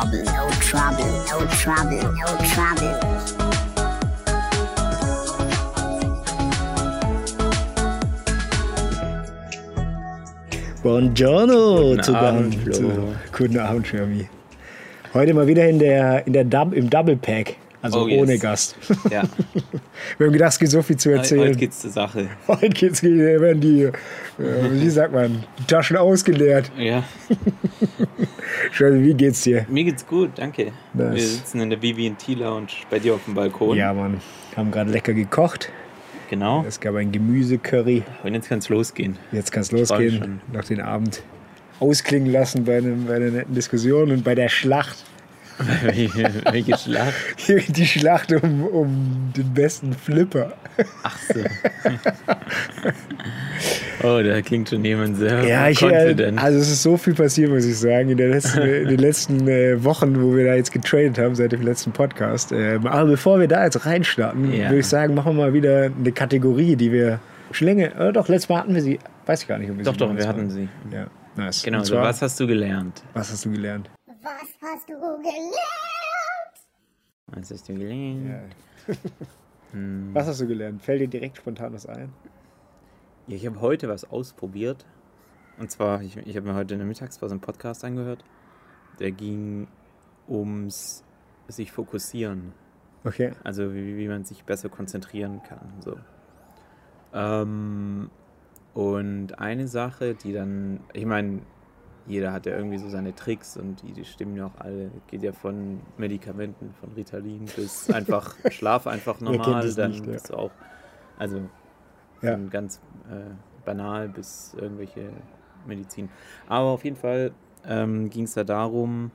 trouble, no trouble, no trouble, no trouble. Buongiorno Guten zu Abend, Flo. Guten Abend, Schirmi. Heute mal wieder in der, in der Dub, im Double Pack, also Oh, yes. ohne Gast. Ja, Wir haben gedacht, es gibt so viel zu erzählen. heute geht's zur Sache. Heute geht's, werden die, äh, wie sagt man, die Taschen ausgeleert. Ja, Schirmi, wie geht's dir? mir geht's gut, danke. Nice. Wir sitzen in der BB&T Lounge bei dir auf dem Balkon. Ja, Mann, haben gerade lecker gekocht. Genau. Es gab ein Gemüsecurry. Und jetzt kann's losgehen. Jetzt kann es freu mich losgehen. Noch den Abend ausklingen lassen bei, einem, bei einer netten Diskussion und bei der Schlacht. Welche, Schlacht? Die Schlacht um, um den besten Flipper. Ach so. oh, da klingt schon jemand sehr Ja, ich, äh, confident. also es ist so viel passiert, muss ich sagen, in, der letzten, in den letzten äh, Wochen, wo wir da jetzt getradet haben, seit dem letzten Podcast. Ähm, aber bevor wir da jetzt reinstarten, Ja. würde ich sagen, machen wir mal wieder eine Kategorie, die wir schon länger, äh, doch, letztes Mal hatten wir sie, weiß ich gar nicht, ob wir doch, sie doch, wir hatten sie. Ja, nice. Genau, zwar, was hast du gelernt? was hast du gelernt? Was hast du gelernt? Was hast du gelernt? Hm. Was hast du gelernt? Fällt dir direkt spontan was ein? Ja, ich habe heute was ausprobiert. Und zwar, ich, ich habe mir heute in der Mittagspause einen Podcast angehört. Der ging ums sich fokussieren. Okay. Also wie, wie man sich besser konzentrieren kann. So. Ähm, und eine Sache, die dann, ich meine, jeder hat ja irgendwie so seine Tricks und die, die stimmen ja auch alle. Geht ja von Medikamenten, von Ritalin bis einfach Schlaf einfach normal. es Dann nicht, ja. bist du auch, also Ja. von ganz äh, banal bis irgendwelche Medizin. Aber auf jeden Fall ähm, ging es da darum,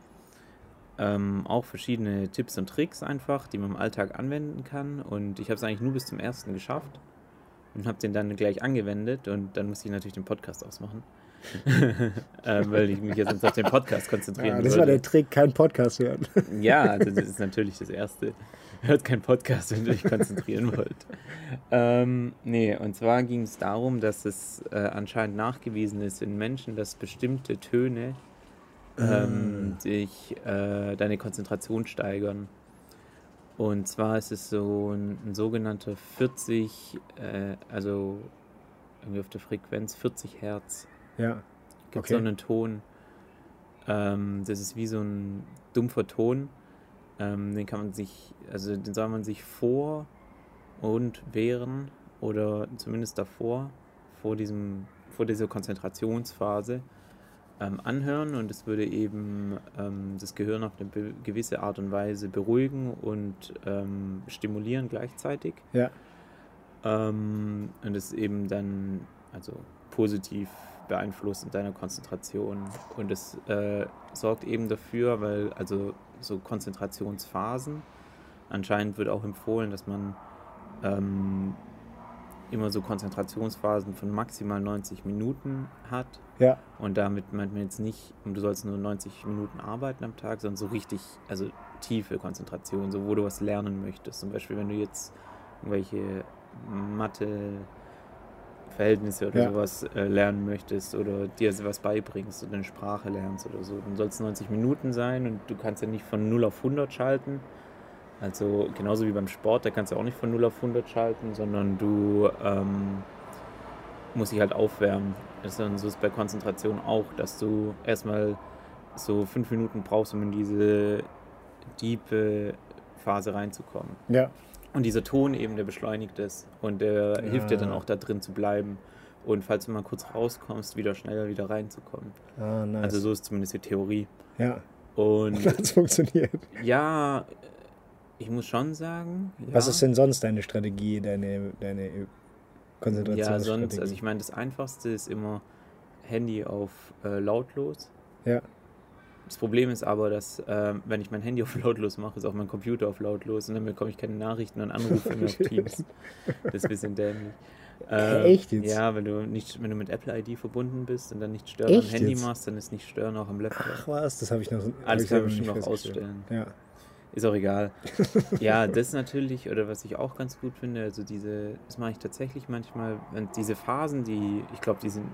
ähm, auch verschiedene Tipps und Tricks einfach, die man im Alltag anwenden kann. Und ich habe es eigentlich nur bis zum ersten geschafft und habe den dann gleich angewendet und dann musste ich natürlich den Podcast ausmachen. ähm, weil ich mich jetzt auf den Podcast konzentrieren Ja, das war würde. der Trick, kein Podcast hören. Ja, also das ist natürlich das Erste. Hört keinen Podcast, wenn ihr euch konzentrieren wollt. Ähm, nee, und zwar ging es darum, dass es äh, anscheinend nachgewiesen ist in Menschen, dass bestimmte Töne ähm, sich äh, deine Konzentration steigern. Und zwar ist es so ein, ein sogenannter 40, äh, also irgendwie auf der Frequenz 40 Hertz Ja. gibt Okay. so einen Ton. Ähm, das ist wie so ein dumpfer Ton. Ähm, den kann man sich, also den soll man sich vor und während oder zumindest davor, vor diesem, vor dieser Konzentrationsphase ähm, anhören und es würde eben ähm, das Gehirn auf eine gewisse Art und Weise beruhigen und ähm, stimulieren gleichzeitig. Ja. Ähm, und es eben dann also positiv beeinflusst in deiner Konzentration. Und es äh, sorgt eben dafür, weil also so Konzentrationsphasen, anscheinend wird auch empfohlen, dass man ähm, immer so Konzentrationsphasen von maximal 90 Minuten hat. Ja. Und damit meint man jetzt nicht, du sollst nur 90 Minuten arbeiten am Tag, sondern so richtig, also tiefe Konzentration, so wo du was lernen möchtest. Zum Beispiel, wenn du jetzt irgendwelche Mathe-Verhältnisse oder Ja. sowas äh, lernen möchtest oder dir was beibringst oder eine Sprache lernst oder so, dann soll es 90 Minuten sein und du kannst ja nicht von 0 auf 100 schalten. Also genauso wie beim Sport, da kannst du auch nicht von 0 auf 100 schalten, sondern du ähm, musst dich halt aufwärmen. Das ist so ist bei Konzentration auch, dass du erstmal so fünf Minuten brauchst, um in diese tiefe Phase reinzukommen. Ja. Und dieser Ton eben, der beschleunigt es und der hilft dir dann Ah. auch da drin zu bleiben. Und falls du mal kurz rauskommst, wieder schneller wieder reinzukommen. Ah, nice. Also so ist zumindest die Theorie. ja. Und Das funktioniert. ja, ich muss schon sagen. Ja, Was ist denn sonst deine Strategie, deine, deine Konzentration? Ja, sonst, also ich meine, das Einfachste ist immer Handy auf äh, lautlos. Ja. Das Problem ist aber, dass ähm, wenn ich mein Handy auf lautlos mache, ist auch mein Computer auf lautlos und dann bekomme ich keine Nachrichten und Anrufe mehr auf Teams. Das ist ein bisschen dämlich. Ähm, Echt jetzt? Ja, wenn du nicht, wenn du mit Apple ID verbunden bist und dann nicht stören Echt am Handy jetzt? machst, dann ist nicht stören auch am Laptop. Ach was, das habe ich noch. Alles ich kann man bestimmt noch ausstellen. Ja. Ist auch egal. ja, das natürlich, oder was ich auch ganz gut finde, also diese, das mache ich tatsächlich manchmal, wenn diese Phasen, die, ich glaube, die sind,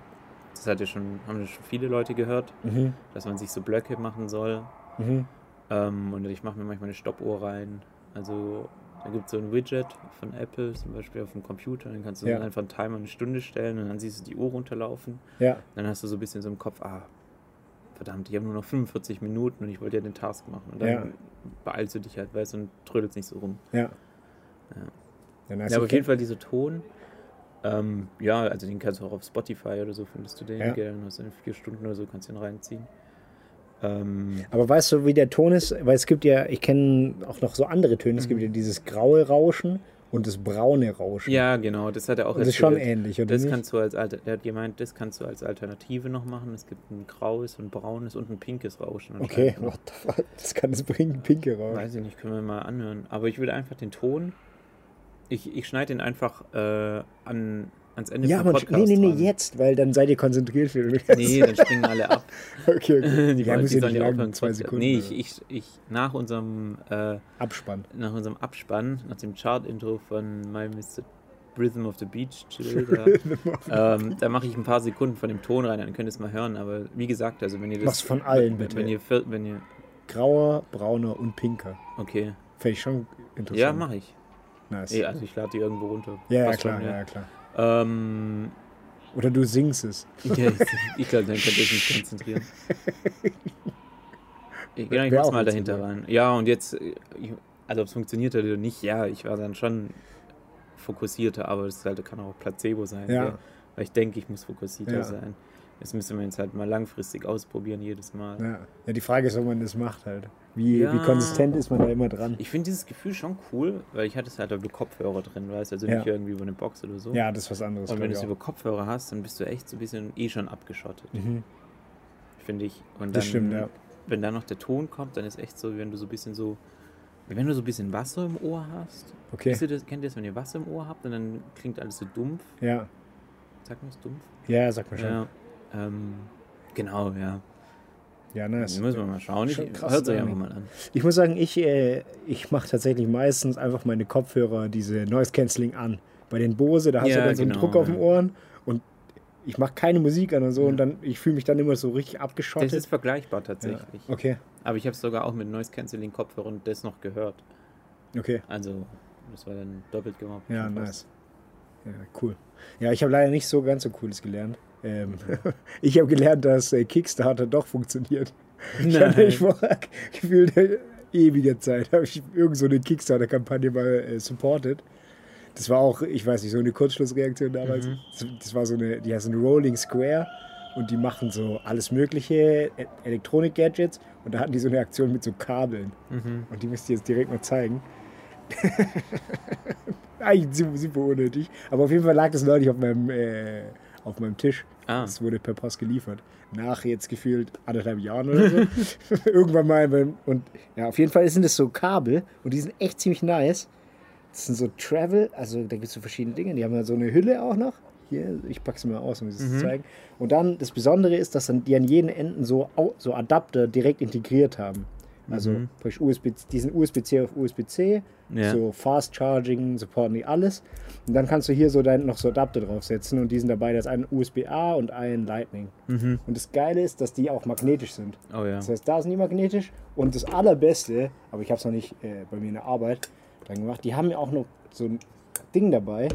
das hat ja schon, haben ja schon viele Leute gehört, Mhm. dass man sich so Blöcke machen soll. Mhm. Ähm, und ich mache mir manchmal eine Stoppuhr rein. Also da gibt es so ein Widget von Apple, zum Beispiel auf dem Computer. Dann kannst du Ja. einfach einen Timer eine Stunde stellen und dann siehst du die Uhr runterlaufen. Ja, Dann hast du so ein bisschen so im Kopf, ah, verdammt, ich habe nur noch 45 Minuten und ich wollte ja den Task machen. Und dann Ja. beeilst du dich halt, weißt du, und trödelst nicht so rum. ja. Ja, du aber auf jeden Fall dieser Ton. Ähm, ja, also den kannst du auch auf Spotify oder so, findest du den. Ja. Dann hast du in vier Stunden oder so, kannst du den reinziehen. Ähm, Aber weißt du, wie der Ton ist? Weil es gibt ja, ich kenne auch noch so andere Töne. Es gibt ja dieses graue Rauschen und das braune Rauschen. Mhm. ja, genau, das hat er auch Und das ist schon ähnlich, oder Das nicht? kannst du als Alter, der hat gemeint, das kannst du als Alternative noch machen. Es gibt ein graues, ein braunes und ein pinkes Rauschen. Okay, what the fuck? Das kann es bringen, pinke Rauschen. Weiß ich nicht, können wir mal anhören. Aber ich würde einfach den Ton, ich, ich schneide den einfach äh, an, ans Ende Ja, vom Podcast nee, nee, nee, dran. jetzt, weil dann seid ihr konzentriert für Nee, dann springen alle ab. okay, okay. die ja, die ja sollen ja aufhören. zwei Sekunden. Nee, ich, ich, ich, nach unserem, äh, Abspann. nach unserem Abspann, nach dem Chart-Intro von My Mr. Rhythm of the Beach Chill, da, ähm, da mache ich ein paar Sekunden von dem Ton rein, dann könnt ihr es mal hören. Aber wie gesagt, also wenn ihr das. Mach's von allen, wenn, bitte. Wenn ihr, wenn ihr. Grauer, brauner und pinker. Okay. Fände ich schon interessant. Ja, mache ich. Nice. Eh, also ich lade die irgendwo runter. Ja, ja, klar, schon, ja, ja, klar. Ähm, Oder du singst es. Ja, ich, ich glaube, dann könnt ihr euch nicht konzentrieren. Ich, genau, ich mach's mal dahinter rein. Ja, und jetzt, äh, ich, also ob es funktioniert hat oder nicht, ja, ich war dann schon fokussierter, aber das halt, kann auch Placebo sein. Ja. Weil ich denke, ich muss fokussierter sein. Das müssen wir jetzt halt mal langfristig ausprobieren, jedes Mal. Ja. ja, die Frage ist, ob man das macht halt. Wie, Ja. wie konsistent ist man da immer dran? Ich finde dieses Gefühl schon cool, weil ich hatte es halt über Kopfhörer drin, weißt du, also Ja. nicht irgendwie über eine Box oder so. Ja, das ist was anderes. Und wenn du es über Kopfhörer hast, dann bist du echt so ein bisschen eh schon abgeschottet, Mhm. finde ich. Und dann, Das stimmt, ja. wenn dann noch der Ton kommt, dann ist echt so, wenn du so ein bisschen so, wenn du so ein bisschen Wasser im Ohr hast. Okay. Ihr das, kennt ihr das, wenn ihr Wasser im Ohr habt und dann klingt alles so dumpf? Ja. Sagt man es dumpf? ja, sag mal schon. Ja. Ähm, genau, ja. Ja, Das nice. müssen wir mal schauen. Ich, krass, hört euch einfach Dynamik. mal an. Ich muss sagen, ich, äh, ich mache tatsächlich meistens einfach meine Kopfhörer, diese Noise Cancelling an. Bei den Bose, da hast Ja, du dann so einen genau, Druck auf den ja. Ohren und ich mache keine Musik an und so und dann ich fühle mich dann immer so richtig Das abgeschottet. ist vergleichbar ja. tatsächlich. Okay, Aber ich habe es sogar auch mit Noise Cancelling Kopfhörern das noch gehört. okay. Also, das war dann doppelt gemacht. Ja, nice. Ja, cool. Ja, ich habe leider nicht so ganz so cooles gelernt. Ähm, ich habe gelernt, dass äh, Kickstarter doch funktioniert. Ich hatte Nein. ich vor gefühlt äh, ewiger Zeit habe ich irgend so eine Kickstarter-Kampagne mal äh, supported. Das war auch, ich weiß nicht, so eine Kurzschlussreaktion damals. Mhm. Das, das war so eine, die heißen Rolling Square und die machen so alles mögliche E- Elektronik-Gadgets und da hatten die so eine Aktion mit so Kabeln. Mhm. Und die müsst ihr jetzt direkt mal zeigen. Eigentlich super, super unnötig. Aber auf jeden Fall lag das neulich auf meinem, äh, auf meinem Tisch. Ah. Das wurde per Post geliefert. Nach jetzt gefühlt anderthalb Jahren oder so. Irgendwann mal. Und ja, auf jeden Fall sind es so Kabel und die sind echt ziemlich nice. Das sind so Travel, also da gibt es so verschiedene Dinge. Die haben ja so eine Hülle auch noch. Hier, ich packe es mal aus, um es zu zeigen. Und dann das Besondere ist, dass dann die an jeden Enden so, so Adapter direkt integriert haben. Also Mhm. USB, die sind USB-C auf USB-C, Ja. so Fast Charging, supporten die alles. Und dann kannst du hier so dein, noch so Adapter draufsetzen und die sind dabei, da ist ein USB-A und ein Lightning. Mhm. Und das Geile ist, dass die auch magnetisch sind. Oh ja. Das heißt, da sind die magnetisch. Und das Allerbeste, aber ich habe es noch nicht äh, bei mir in der Arbeit dann gemacht, die haben ja auch noch so ein Ding dabei,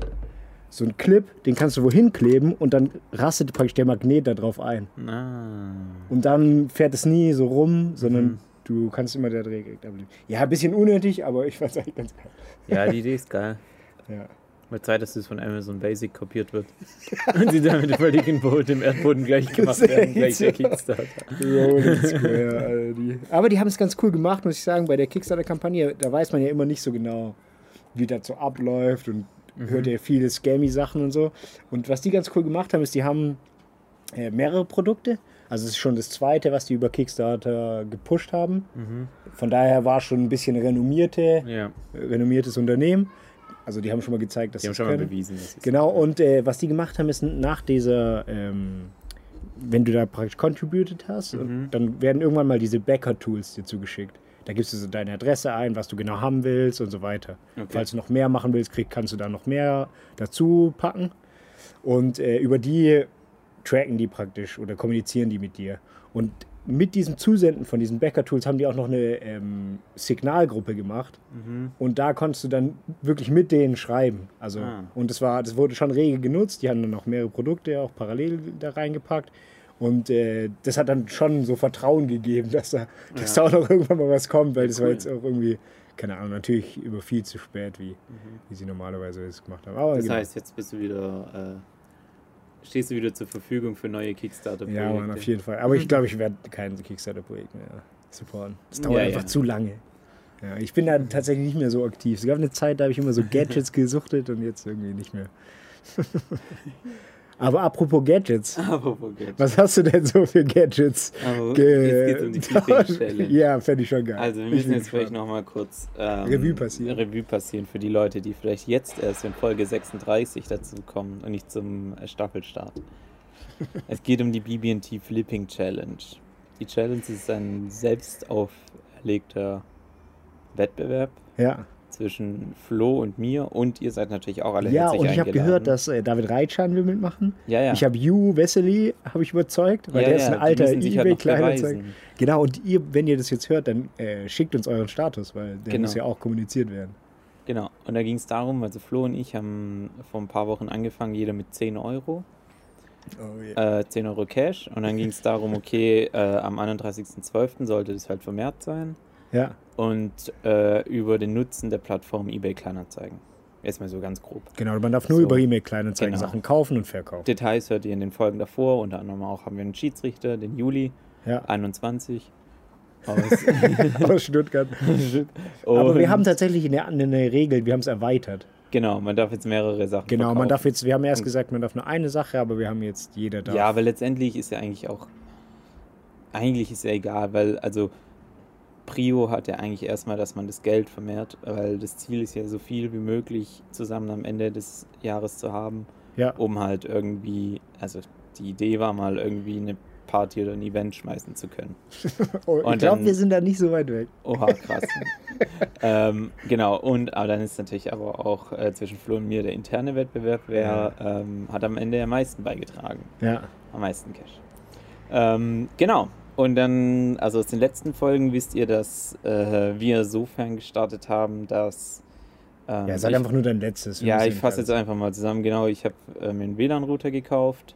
so ein Clip, den kannst du wohin kleben und dann rastet praktisch der Magnet da drauf ein. Ah. Und dann fährt es nie so rum, sondern Mhm. Du kannst immer da direkt ablegen. Ja, ein bisschen unnötig, aber ich fand es eigentlich ganz geil. Ja, die Idee ist geil. Ja. Mal Zeit, dass das von Amazon Basic kopiert wird. Und sie damit völlig in Boden, dem Erdboden gleich gemacht werden, gleich der. Kickstarter. Rolling Square, Alter, die. Aber die haben es ganz cool gemacht, muss ich sagen, bei der Kickstarter-Kampagne. Da weiß man ja immer nicht so genau, wie das so abläuft und hört ja viele Scammy-Sachen und so. Und was die ganz cool gemacht haben, ist, die haben äh, mehrere Produkte. Also es ist schon das zweite, was die über Kickstarter gepusht haben. Von daher war schon ein bisschen renommierte, Ja, renommiertes Unternehmen. Also die haben schon mal gezeigt, dass die haben sie schon mal können. bewiesen, dass es Genau, und äh, was die gemacht haben, ist nach dieser, ähm, wenn du da praktisch contributed hast, Mhm. dann werden irgendwann mal diese Backer-Tools dir zugeschickt. Da gibst du so deine Adresse ein, was du genau haben willst und so weiter. Okay. Falls du noch mehr machen willst, krieg, kannst du da noch mehr dazu packen. Und äh, über die tracken die praktisch oder kommunizieren die mit dir. Und mit diesem Zusenden von diesen Bäcker-Tools haben die auch noch eine ähm, Signalgruppe gemacht. Mhm. Und da konntest du dann wirklich mit denen schreiben. Also, Ah. Und das, war, das wurde schon rege genutzt. Die haben dann noch mehrere Produkte auch parallel da reingepackt. Und äh, das hat dann schon so Vertrauen gegeben, dass da, dass da auch noch irgendwann mal was kommt, weil das war cool. jetzt auch irgendwie, keine Ahnung, natürlich über viel zu spät, wie, wie sie normalerweise es gemacht haben. Aber Mhm. Das genau. heißt, jetzt bist du wieder, äh, stehst du wieder zur Verfügung für neue Kickstarter-Projekte. Ja, Mann, auf jeden Fall. Aber ich glaube, ich werde kein Kickstarter-Projekt mehr supporten. Das dauert Ja, einfach ja. zu lange. Ja, ich bin da tatsächlich nicht mehr so aktiv. Es gab eine Zeit, da habe ich immer so Gadgets gesuchtet und jetzt irgendwie nicht mehr. Aber apropos Gadgets, wo geht's? was hast du denn so für Gadgets? Aber ge- jetzt geht's um die Clipping-Challenge. ja, fände ich schon geil. Also wir müssen jetzt vielleicht nochmal kurz ähm, Revue passieren. Revue passieren für die Leute, die vielleicht jetzt erst in Folge 36 dazu kommen und nicht zum äh, Staffelstart. es geht um die BB&T Flipping Challenge. Die Challenge ist ein selbst auferlegter Wettbewerb Ja, zwischen Flo und mir und ihr seid natürlich auch alle ja und ich habe gehört, dass äh, David Reitschan will mitmachen. ja, ja. Ich habe Ju Wesley, habe ich überzeugt, weil ja, der ist ein alter halt beweisen. Genau, und ihr, wenn ihr das jetzt hört, dann äh, schickt uns euren Status, weil der Genau. muss ja auch kommuniziert werden. Genau, und da ging es darum, also Flo und ich haben vor ein paar Wochen angefangen, jeder mit 10 Euro. Oh, äh, 10 Euro Cash und dann ging es darum, okay, äh, am 31.12. sollte das halt vermehrt sein Ja, und äh, über den Nutzen der Plattform eBay Kleinanzeigen. Erstmal so ganz grob. genau. Man darf nur So. über E-Mail Kleinanzeigen Genau. Sachen kaufen und verkaufen. Details hört ihr in den Folgen davor, unter anderem auch haben wir einen Schiedsrichter, den Juli Ja, 21. Aus aus Stuttgart. Aber wir haben tatsächlich eine, eine Regel, wir haben es erweitert. Genau, man darf jetzt mehrere Sachen Genau, man verkaufen. darf jetzt, wir haben erst gesagt, man darf nur eine Sache, aber wir haben jetzt jeder darf. Ja, aber letztendlich ist ja eigentlich auch. Eigentlich ist ja egal, weil also Prio hat ja eigentlich erstmal, dass man das Geld vermehrt, weil das Ziel ist ja so viel wie möglich zusammen am Ende des Jahres zu haben, ja. um halt irgendwie, also die Idee war mal irgendwie eine Party oder ein Event schmeißen zu können. Oh, ich glaube, wir sind da nicht so weit weg. Oha, krass. ähm, genau, und aber dann ist natürlich aber auch äh, zwischen Flo und mir der interne Wettbewerb, wer ähm, hat am Ende am meisten beigetragen Ja, am meisten Cash. Ähm, genau. Und dann, also aus den letzten Folgen wisst ihr, dass äh, wir sofern gestartet haben, dass. Ähm, ja sag ich, einfach nur dein letztes. Ja, ich fasse jetzt einfach mal zusammen. Genau, ich habe äh, mir einen WLAN-Router gekauft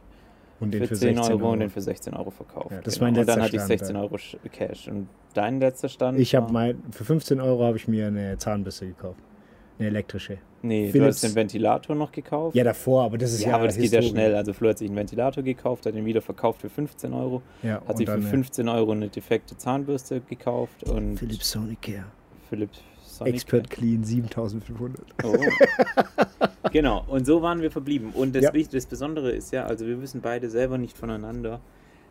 und den für, für 10 16 Euro, Euro. und den für 16 Euro verkauft. Ja, das genau. mein Und dann letzter hatte ich Stand, 16 ja. Euro Cash. Und dein letzter Stand? Ich habe war- mein, für 15 Euro habe ich mir eine Zahnbürste gekauft. Eine elektrische. Nee, du Philips- hast den Ventilator noch gekauft. Ja, davor, aber das ist ja. ja, aber das geht ja schnell. Also Flo hat sich einen Ventilator gekauft, hat den wieder verkauft für 15 Euro. Ja, Hat sich für dann, äh, 15 Euro eine defekte Zahnbürste gekauft und Philips Sonicare. Philips Sonicare. Expert Clean 7500. Oh. genau, und so waren wir verblieben. Und das, Ja. Das Besondere ist ja, also wir wissen beide selber nicht voneinander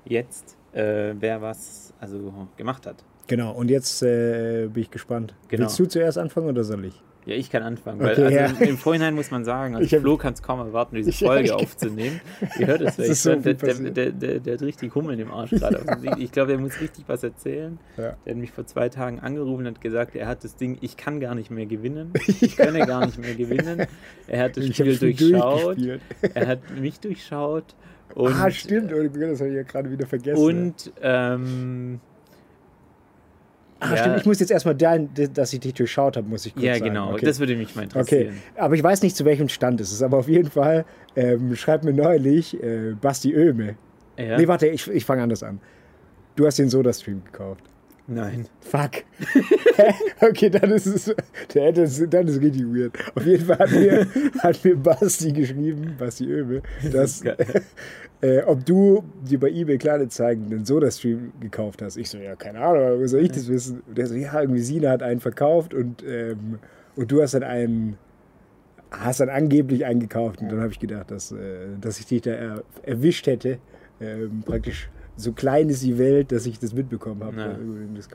jetzt, äh, wer was also gemacht hat. Genau, und jetzt äh, bin ich gespannt. Genau. Willst du zuerst anfangen oder soll ich? Ja, ich kann anfangen, weil Okay, also ja. im Vorhinein muss man sagen, also hab- Flo kann es kaum erwarten, diese ja, Folge ich- aufzunehmen. Ihr hört es vielleicht, so der, der, der, der, hat richtig Hummeln im Arsch gerade. Ding. Ich glaube, er muss richtig was erzählen. Ja. Der hat mich vor zwei Tagen angerufen und hat gesagt, er hat das Ding, ich kann gar nicht mehr gewinnen. Ich könne gar nicht mehr gewinnen. Er hat das Ich Spiel durchschaut. Er hat mich durchschaut. Und, ah, stimmt, oh, das habe ich ja gerade wieder vergessen. Und ähm, ah, ja, stimmt, ich muss jetzt erstmal, dein, dass ich dich durchschaut habe, muss ich kurz ja, genau. Okay. Das würde mich mal Okay, interessieren. aber ich weiß nicht, zu welchem Stand es ist. Aber auf jeden Fall ähm, schreibt mir neulich äh, Basti Oehme. Ja? Nee, warte, ich, ich fange anders an. Du hast den Soda-Stream gekauft. Nein. Fuck. okay, dann ist es, hätte es, dann ist es richtig weird. Auf jeden Fall hat mir, hat mir Basti geschrieben, Basti Oehme, dass, äh, ob du dir bei eBay Kleinanzeigen den Soda-Stream gekauft hast. Ich so, ja, keine Ahnung, wo soll ich das wissen? Und der so, ja, irgendwie Sina hat einen verkauft und, ähm, und du hast dann einen, hast dann angeblich einen gekauft. Und dann habe ich gedacht, dass, äh, dass ich dich da er, erwischt hätte, ähm, praktisch so klein ist die Welt, dass ich das mitbekommen habe. Ja. äh, das.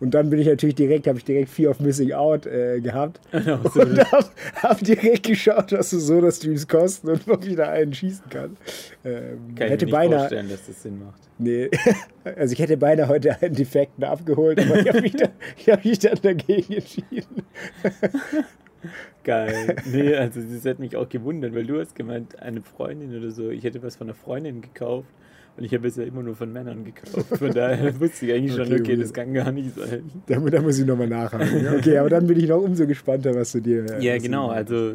Und dann bin ich natürlich direkt, habe ich direkt Fear of Missing Out äh, gehabt Genau, und habe hab direkt geschaut, was so Soda-Streams kosten und ob ich da einen schießen kann. Ähm, Kann ich hätte mir nicht beinahe, vorstellen, dass das Sinn macht. nee, also ich hätte beinahe heute einen defekten abgeholt, aber ich habe mich, dann- ich hab mich dann dagegen entschieden. Geil. Nee, also das hat mich auch gewundert, weil du hast gemeint, eine Freundin oder so, ich hätte was von einer Freundin gekauft und ich habe es ja immer nur von Männern gekauft. Von daher wusste ich eigentlich schon, Okay, okay, das kann gar nicht sein. Da, da muss ich nochmal nachhaken. Okay, aber dann bin ich noch umso gespannter, was du dir. äh, Ja, genau, also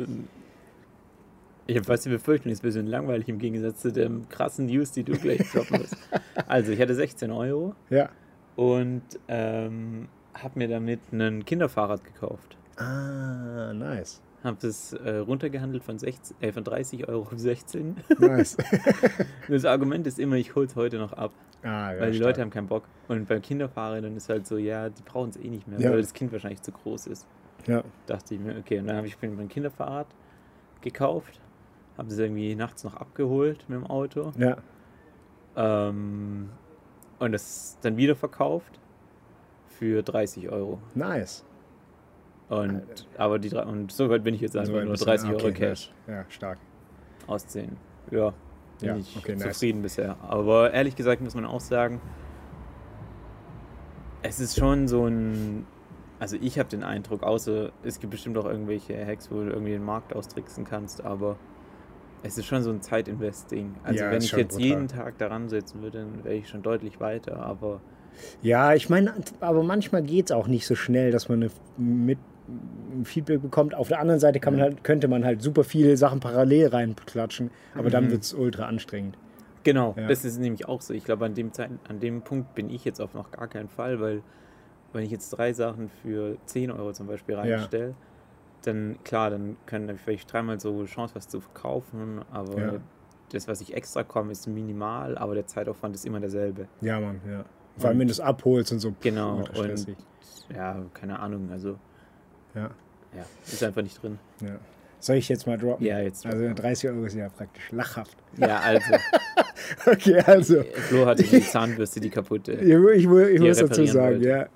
ich habe fast die Befürchtung, es ist ein bisschen langweilig im Gegensatz zu dem krassen News, die du gleich droppen wirst. Also ich hatte 16 Euro Ja. und ähm, habe mir damit ein Kinderfahrrad gekauft. Ah, nice. Habe es äh, runtergehandelt von, 16, äh, von 30 Euro auf 16. Nice. Das Argument ist immer, ich hol's heute noch ab, Ah, ja, weil die stark. Leute haben keinen Bock. Und beim Kinderfahrrädern ist halt so, ja, die brauchen es eh nicht mehr, Ja. weil das Kind wahrscheinlich zu groß ist. Ja. Dachte ich mir, okay, und dann habe ich mir mein Kinderfahrrad gekauft, habe es irgendwie nachts noch abgeholt mit dem Auto Ja. ähm, und das dann wieder verkauft für 30 Euro. Nice. Und aber die und so weit bin ich jetzt einfach So ein nur bisschen- 30 Euro okay, Cash nice. Ja, stark. ausziehen. Ja, bin Ja, ich okay, nice. zufrieden bisher. Aber ehrlich gesagt muss man auch sagen, es ist schon so ein. Also ich habe den Eindruck, außer es gibt bestimmt auch irgendwelche Hacks, wo du irgendwie den Markt austricksen kannst, aber es ist schon so ein Zeitinvest-Ding. Also Ja, wenn ich jetzt brutal. jeden Tag daran setzen würde, dann wäre ich schon deutlich weiter. Aber Ja, ich meine, aber manchmal geht es auch nicht so schnell, dass man eine, mit Feedback bekommt. Auf der anderen Seite kann man halt, könnte man halt super viele Sachen parallel reinklatschen, aber dann Mhm. wird es ultra anstrengend. Genau, Ja. das ist nämlich auch so. Ich glaube, an dem, Zeit, an dem Punkt bin ich jetzt auf noch gar keinen Fall, weil wenn ich jetzt drei Sachen für 10 Euro zum Beispiel reinstelle, dann klar, dann können dann vielleicht dreimal so Chance, was zu verkaufen, aber Ja. das, was ich extra komme, ist minimal, aber der Zeitaufwand ist immer derselbe. Ja, Mann, ja. Vor allem, wenn du es abholst und so. pff, Genau, und ja, keine Ahnung, also Ja, ja, ist einfach nicht drin. ja. Soll ich jetzt mal droppen? Ja, jetzt. Also 30 Euro ist ja praktisch lachhaft. Ja, also, Okay, also. Flo hatte die Zahnbürste, die kaputte. Ich, mu- ich, ich er muss dazu sagen, wollte. ja,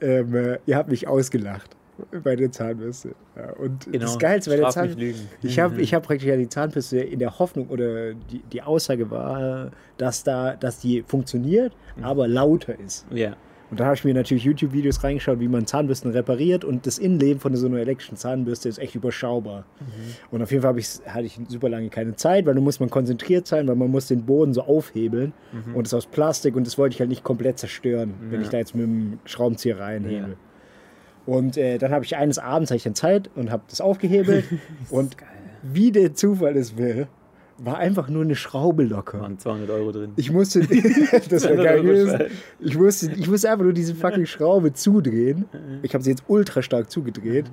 ähm, äh, ihr habt mich ausgelacht bei der Zahnbürste. Ja, und Genau, das Geilste bei der Zahnbürste, ich habe ich hab praktisch ja die Zahnbürste in der Hoffnung oder die, die Aussage war, dass, da, dass die funktioniert, Mhm. aber lauter ist. Ja, Und da habe ich mir natürlich YouTube-Videos reingeschaut, wie man Zahnbürsten repariert und das Innenleben von so einer elektrischen Zahnbürste ist echt überschaubar. Mhm. Und auf jeden Fall ich's- hatte ich super lange keine Zeit, weil du musst man konzentriert sein, weil man muss den Boden so aufhebeln und es ist aus Plastik und das wollte ich halt nicht komplett zerstören, wenn Mhm. Ja. ich da jetzt mit dem Schraubenzieher reinhebel. Und äh, dann habe ich eines Abends ich dann Zeit und habe das aufgehebelt und geil. wie der Zufall es will, war einfach nur eine Schraube locker. Waren 200 Euro drin. Ich musste, das wäre 200 geil gewesen. Ich musste, ich musste einfach nur diese fucking Schraube zudrehen. Ich habe sie jetzt ultra stark zugedreht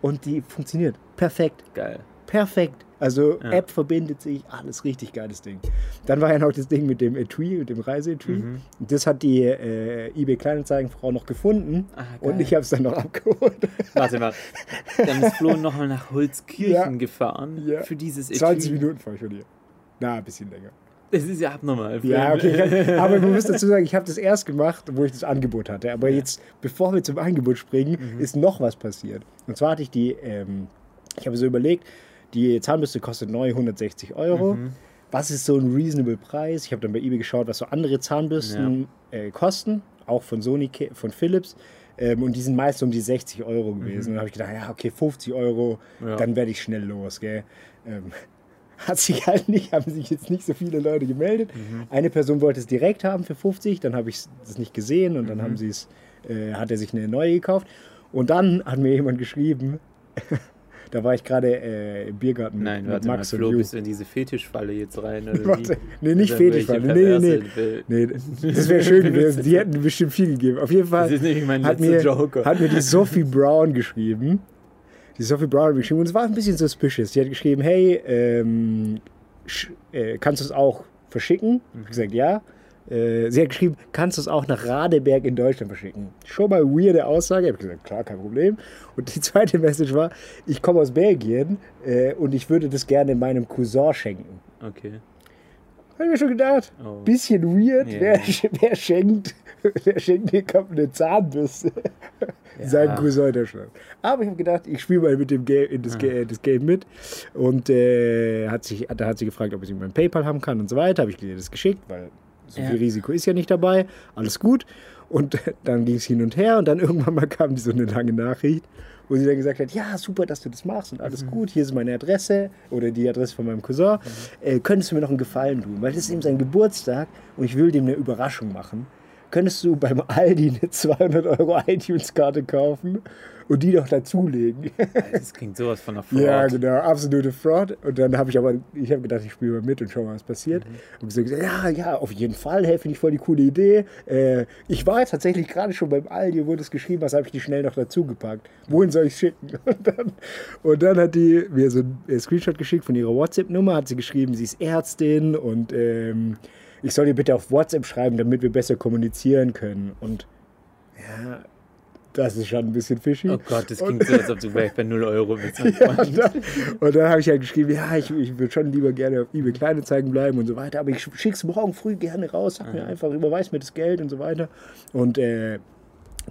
und die funktioniert. Perfekt. Geil. Perfekt. Also Ja. App verbindet sich, alles richtig geiles Ding. Dann war ja noch das Ding mit dem Etui, mit dem Reiseetui. Mhm. Das hat die äh, eBay Kleinanzeigenfrau noch gefunden Ah, und ich habe es dann noch abgeholt. Warte mal. Dann ist Flo nochmal nach Holzkirchen Ja. gefahren Ja. für dieses 20 Etui. Minuten fahre ich von hier. Na, ein bisschen länger. Das ist ja abnormal. Ja, okay. Aber man muss dazu sagen, ich habe das erst gemacht, wo ich das Angebot hatte. Aber jetzt, bevor wir zum Angebot springen, Mhm. ist noch was passiert. Und zwar hatte ich die, ähm, ich habe so überlegt, die Zahnbürste kostet neu 160 Euro. Mhm. Was ist so ein reasonable Preis? Ich habe dann bei eBay geschaut, was so andere Zahnbürsten äh, kosten, auch von Sony, von Philips. Ähm, und die sind meist um die 60 Euro gewesen. Und da habe ich gedacht, ja, okay, 50 Euro, Mhm. Ja. dann werde ich schnell los. Gell? Ähm, hat sich halt nicht, haben sich jetzt nicht so viele Leute gemeldet. Mhm. Eine Person wollte es direkt haben für 50, dann habe ich das nicht gesehen und dann Mhm. haben sie es, äh, hat er sich eine neue gekauft. Und dann hat mir jemand geschrieben, da war ich gerade äh, im Biergarten Nein, mit warte mal, Max und Flo, Ju. bist du in diese Fetischfalle jetzt rein? Oder Warte, nee, nicht welche Fetischfalle. Nee, nee, nee. Nee, das wäre schön gewesen. Die hätten bestimmt viel gegeben. Auf jeden Fall hat mir, Joker. hat mir die Sophie Brown geschrieben. Die Sophie Brown hat mir geschrieben und es war ein bisschen suspicious. Die hat geschrieben, hey, ähm, äh, kannst du es auch verschicken? Ich habe gesagt, ja. Äh, sie hat geschrieben, kannst du es auch nach Radeberg in Deutschland verschicken? Schon mal weirde Aussage. Ich habe gesagt, klar, kein Problem. Und die zweite Message war, ich komme aus Belgien äh, und ich würde das gerne meinem Cousin schenken. Okay. Habe ich mir schon gedacht. Oh. Bisschen weird. Ja. Wer, wer schenkt, wer schenkt dir eine Zahnbürste? Sein Cousin in Deutschland. Aber ich habe gedacht, ich spiele mal mit dem Game, in das, Ga- das Game mit. Und äh, hat sich, da hat sie gefragt, ob ich mein PayPal haben kann und so weiter. Habe ich ihr das geschickt, weil so Ja. viel Risiko ist ja nicht dabei. Alles gut. Und dann ging es hin und her und dann irgendwann mal kam so eine lange Nachricht. wo sie dann gesagt hat, ja, super, dass du das machst und alles gut, hier ist meine Adresse oder die Adresse von meinem Cousin. Äh, könntest du mir noch einen Gefallen tun? Weil das ist eben sein Geburtstag und ich will dem eine Überraschung machen. Könntest du beim Aldi eine 200 Euro iTunes-Karte kaufen und die noch dazulegen? Das klingt sowas von einer Fraud. Ja, genau, absolute Fraud. Und dann habe ich aber, ich habe gedacht, ich spiele mal mit und schau mal, was passiert. Und gesagt, ja, ja, auf jeden Fall, hey, finde ich voll die coole Idee. Äh, ich war jetzt tatsächlich gerade schon beim Aldi, wo das geschrieben was habe ich die schnell noch dazugepackt. Wohin soll ich schicken? Und dann, und dann hat die mir so einen Screenshot geschickt von ihrer WhatsApp-Nummer, hat sie geschrieben, sie ist Ärztin und ähm, ich soll ihr bitte auf WhatsApp schreiben, damit wir besser kommunizieren können. Und ja, das ist schon ein bisschen fishy. Oh Gott, das klingt so, als ob du vielleicht bei 0 Euro bist. Ja, und dann, und dann habe ich halt geschrieben, ja, ich, ich würde schon lieber gerne auf eBay Kleinanzeigen bleiben und so weiter, aber ich schick's morgen früh gerne raus, sag mir einfach, überweis mir das Geld und so weiter. Und äh,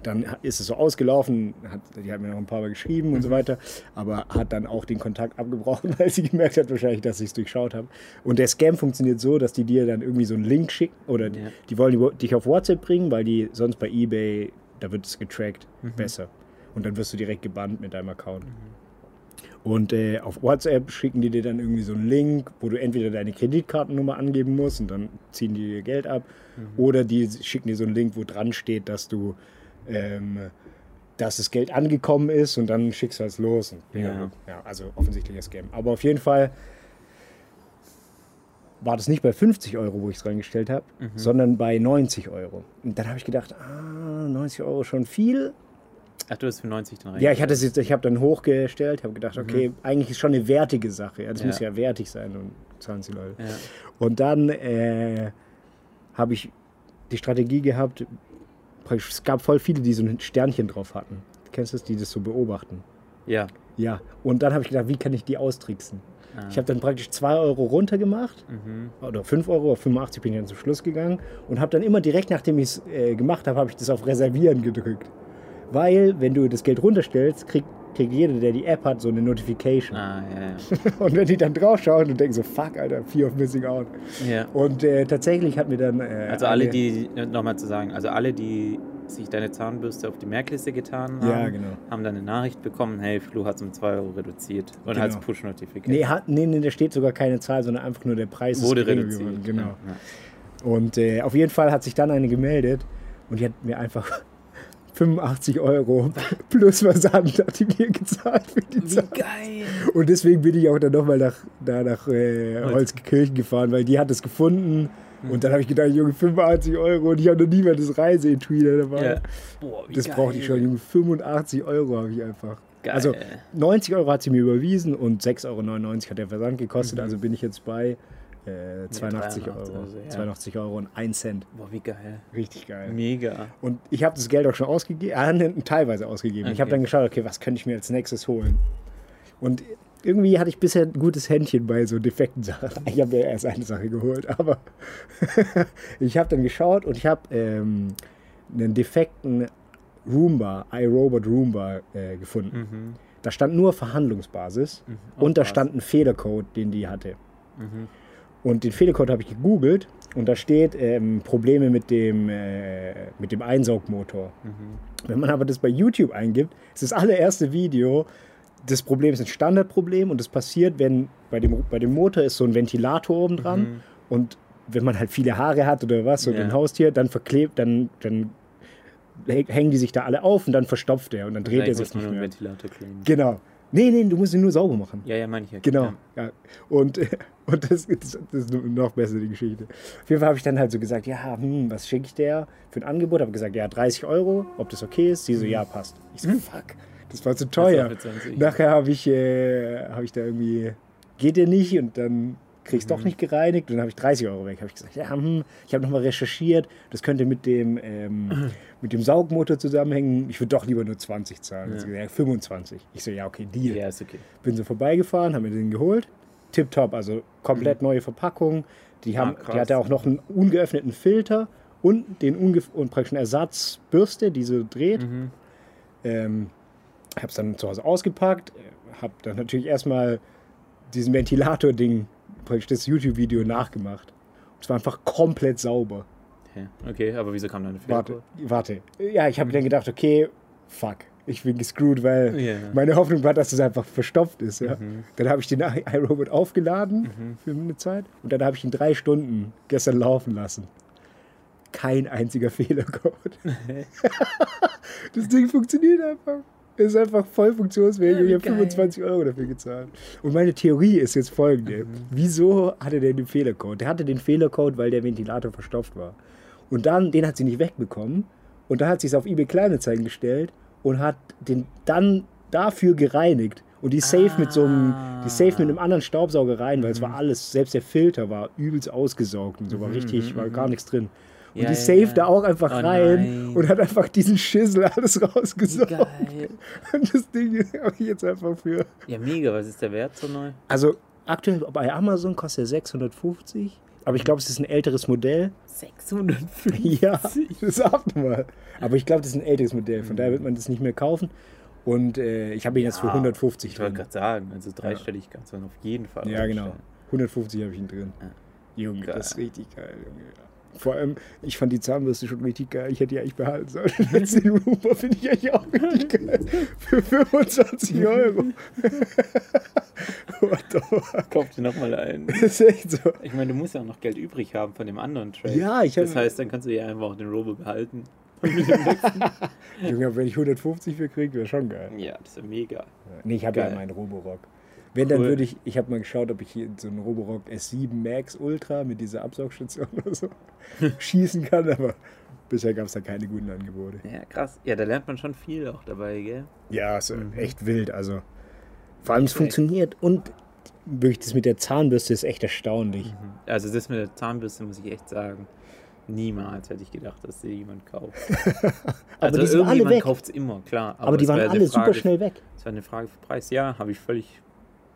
dann ist es so ausgelaufen, hat, die hat mir noch ein paar Mal geschrieben und so weiter, aber hat dann auch den Kontakt abgebrochen, weil sie gemerkt hat wahrscheinlich, dass ich es durchschaut habe. Und der Scam funktioniert so, dass die dir dann irgendwie so einen Link schicken oder die, Ja. die wollen dich auf WhatsApp bringen, weil die sonst bei eBay, da wird es getrackt, besser. Und dann wirst du direkt gebannt mit deinem Account. Und äh, auf WhatsApp schicken die dir dann irgendwie so einen Link, wo du entweder deine Kreditkartennummer angeben musst und dann ziehen die dir Geld ab. Oder die schicken dir so einen Link, wo dran steht, dass du ähm, dass das Geld angekommen ist und dann schickst du es los. Und, Ja. ja, also offensichtlicher Scam. Aber auf jeden Fall war das nicht bei 50 Euro, wo ich es reingestellt habe, sondern bei 90 Euro. Und dann habe ich gedacht, ah, 90 Euro schon viel. Ach, du hast für 90 dann rein. Ja, ich hatte es jetzt, ich habe dann hochgestellt, habe gedacht, okay, eigentlich ist schon eine wertige Sache. Das Mhm. Ja. muss ja wertig sein und zahlen die Leute. Ja. Und dann äh, habe ich die Strategie gehabt, es gab voll viele, die so ein Sternchen drauf hatten. Kennst du das, die das so beobachten? ja. Ja. Und dann habe ich gedacht, wie kann ich die austricksen? Ah. Ich habe dann praktisch 2 Euro runtergemacht Mhm. oder 5 Euro, auf 85 bin ich dann zum Schluss gegangen und habe dann immer direkt, nachdem ich es äh, gemacht habe, habe ich das auf Reservieren gedrückt. Weil, wenn du das Geld runterstellst, kriegt, kriegt jeder, der die App hat, so eine Notification. Ah, ja, ja. Und wenn die dann draufschauen und denken so, fuck, Alter, Fear of Missing Out. ja. Und äh, tatsächlich hat mir dann. Äh, Also alle, die, nochmal zu sagen, also alle, die sich deine Zahnbürste auf die Merkliste getan haben, Ja, genau. haben dann eine Nachricht bekommen, hey, Flu hat es um 2 Euro reduziert. Und Genau. als Push-Notification. Nee, hat, nee, nee, da steht sogar keine Zahl, sondern einfach nur der Preis Wurde reduziert. geworden. Genau. Ja, ja. Und äh, auf jeden Fall hat sich dann eine gemeldet und die hat mir einfach 85 Euro plus Versand hat die mir gezahlt für die Zahn. geil! Und deswegen bin ich auch dann nochmal nach, da nach äh, Holzkirchen gefahren, weil die hat es gefunden. Und dann habe ich gedacht, Junge, 85 Euro und ich habe noch nie mal das Reiseetui da dabei. Ja. Boah, wie Das geil. brauchte ich schon, Junge. 85 Euro habe ich einfach. Geil. Also 90 Euro hat sie mir überwiesen und 6,99 Euro hat der Versand gekostet. Mhm. Also bin ich jetzt bei äh, 82 83 Euro. also, ja. 82 Euro und 1 Cent. Boah, wie geil. Richtig geil. Mega. Und ich habe das Geld auch schon ausgegeben, äh, teilweise ausgegeben. Ich habe Okay. dann geschaut, okay, was könnte ich mir als nächstes holen? Und irgendwie hatte ich bisher ein gutes Händchen bei so defekten Sachen. Ich habe mir erst eine Sache geholt, aber ich habe dann geschaut und ich habe ähm, einen defekten Roomba, iRobot Roomba äh, gefunden. Mhm. Da stand nur Verhandlungsbasis Oh, und da krass. stand ein Fehlercode, den die hatte. Mhm. Und den Fehlercode habe ich gegoogelt und da steht ähm, Probleme mit dem, äh, mit dem Einsaugmotor. Mhm. Wenn man aber das bei YouTube eingibt, ist das allererste Video, das Problem ist ein Standardproblem und das passiert, wenn bei dem, bei dem Motor ist so ein Ventilator oben dran Mhm. und wenn man halt viele Haare hat oder was, so Ja. ein Haustier, dann verklebt, dann, dann hängen die sich da alle auf und dann verstopft er und dann dreht er sich nicht nur einen mehr. Ventilator kleben. Genau. Nee, nee, du musst ihn nur sauber machen. Ja, ja, meine ich ja. Genau. Ja. Und, und das, ist, das ist noch besser, die Geschichte. Auf jeden Fall habe ich dann halt so gesagt, ja, hm, was schicke ich der für ein Angebot? Habe gesagt, ja, 30 Euro, ob das okay ist. Sie so, ja, passt. Ich so, fuck, das war zu teuer. für 20. Nachher habe ich, äh, habe ich da irgendwie, geht der nicht? Und dann krieg ich es doch nicht gereinigt. Und dann habe ich 30 Euro weg. Habe ich gesagt, ja, hm, ich habe nochmal recherchiert. Das könnte mit dem, ähm, mit dem Saugmotor zusammenhängen. Ich würde doch lieber nur 20 zahlen. Ja. Ja. ja, 25. Ich so, ja, okay, Deal. Ja, ist okay. Bin so vorbeigefahren, haben mir den geholt. Tipptopp, also komplett neue Verpackung. Die, haben, Mhm. Ah, die hatte auch noch einen ungeöffneten Filter und den unge und praktisch eine Ersatzbürste, die so dreht. Mhm. Ähm, habe es dann zu Hause ausgepackt, habe dann natürlich erstmal diesen Ventilator-Ding, praktisch das YouTube-Video nachgemacht. Es war einfach komplett sauber. Okay, aber wieso kam da eine Warte, Fehler? warte. Ja, ich habe dann gedacht, okay, fuck. ich bin gescrewt, weil Ja. meine Hoffnung war, dass es einfach verstopft ist. Ja. Mhm. Dann habe ich den iRobot aufgeladen für eine Zeit und dann habe ich ihn drei Stunden gestern laufen lassen. Kein einziger Fehlercode. das Ding funktioniert einfach. Es ist einfach voll funktionsfähig und ich habe geil. 25 Euro dafür gezahlt. Und meine Theorie ist jetzt folgende. Mhm. Wieso hatte der den Fehlercode? Der hatte den Fehlercode, weil der Ventilator verstopft war. Und dann, den hat sie nicht wegbekommen. Und dann hat sie es auf eBay Kleinanzeigen gestellt und hat den dann dafür gereinigt. Und die safe mit so einem, die safe mit einem anderen Staubsauger rein, weil es Mhm. war alles, selbst der Filter war übelst ausgesaugt und so war richtig, war gar nichts drin. Und Ja, die ja, safe ja. da auch einfach Oh rein nein. und hat einfach diesen Schissel alles rausgesaugt. Geil. Und das Ding habe ich jetzt einfach für. Ja, mega. Was ist der Wert so neu? Also aktuell bei Amazon kostet er 650. Aber ich glaube, es ist ein älteres Modell. 650. Ja, das habt mal. Aber ich glaube, das ist ein älteres Modell. Von daher wird man das nicht mehr kaufen. Und äh, ich habe ihn jetzt für Ja, 150 Ich wollte drin. gerade sagen, also dreistellig kannst du auf jeden Fall. Ja, genau. aufstellen. 150 habe ich ihn drin. Ja. Junge, Geil. das ist richtig geil, Junge. Vor allem, ich fand die Zahnbürste schon richtig geil. Ich hätte die eigentlich behalten sollen. Jetzt den Roomba finde ich eigentlich auch richtig geil. Für 25 Euro. What the fuck? Kauf dir nochmal einen. Ist echt so. Ich meine, du musst ja auch noch Geld übrig haben von dem anderen Trade. Ja, ich hab- Das heißt, dann kannst du ja einfach auch den Robo behalten. Junge, wenn ich 150 für kriege, wäre schon geil. Ja, das ist ja mega. Nee, ich habe ja meinen Roborock. Wenn, dann Cool. würde ich, ich habe mal geschaut, ob ich hier so einen Roborock S7 Max Ultra mit dieser Absaugstation oder so schießen kann, aber bisher gab es da keine guten Angebote. Ja, krass. Ja, da lernt man schon viel auch dabei, gell? Ja, ist Mhm. echt wild. Also vor allem es funktioniert und wirklich das mit der Zahnbürste ist echt erstaunlich. Also das mit der Zahnbürste muss ich echt sagen. Niemals hätte ich gedacht, dass sie jemand kauft. Aber also die sind alle irgendjemand weg. kauft es immer, klar. Aber, die es war waren alle eine super Frage- schnell weg. Es war eine Frage für Preis. Ja, habe ich völlig,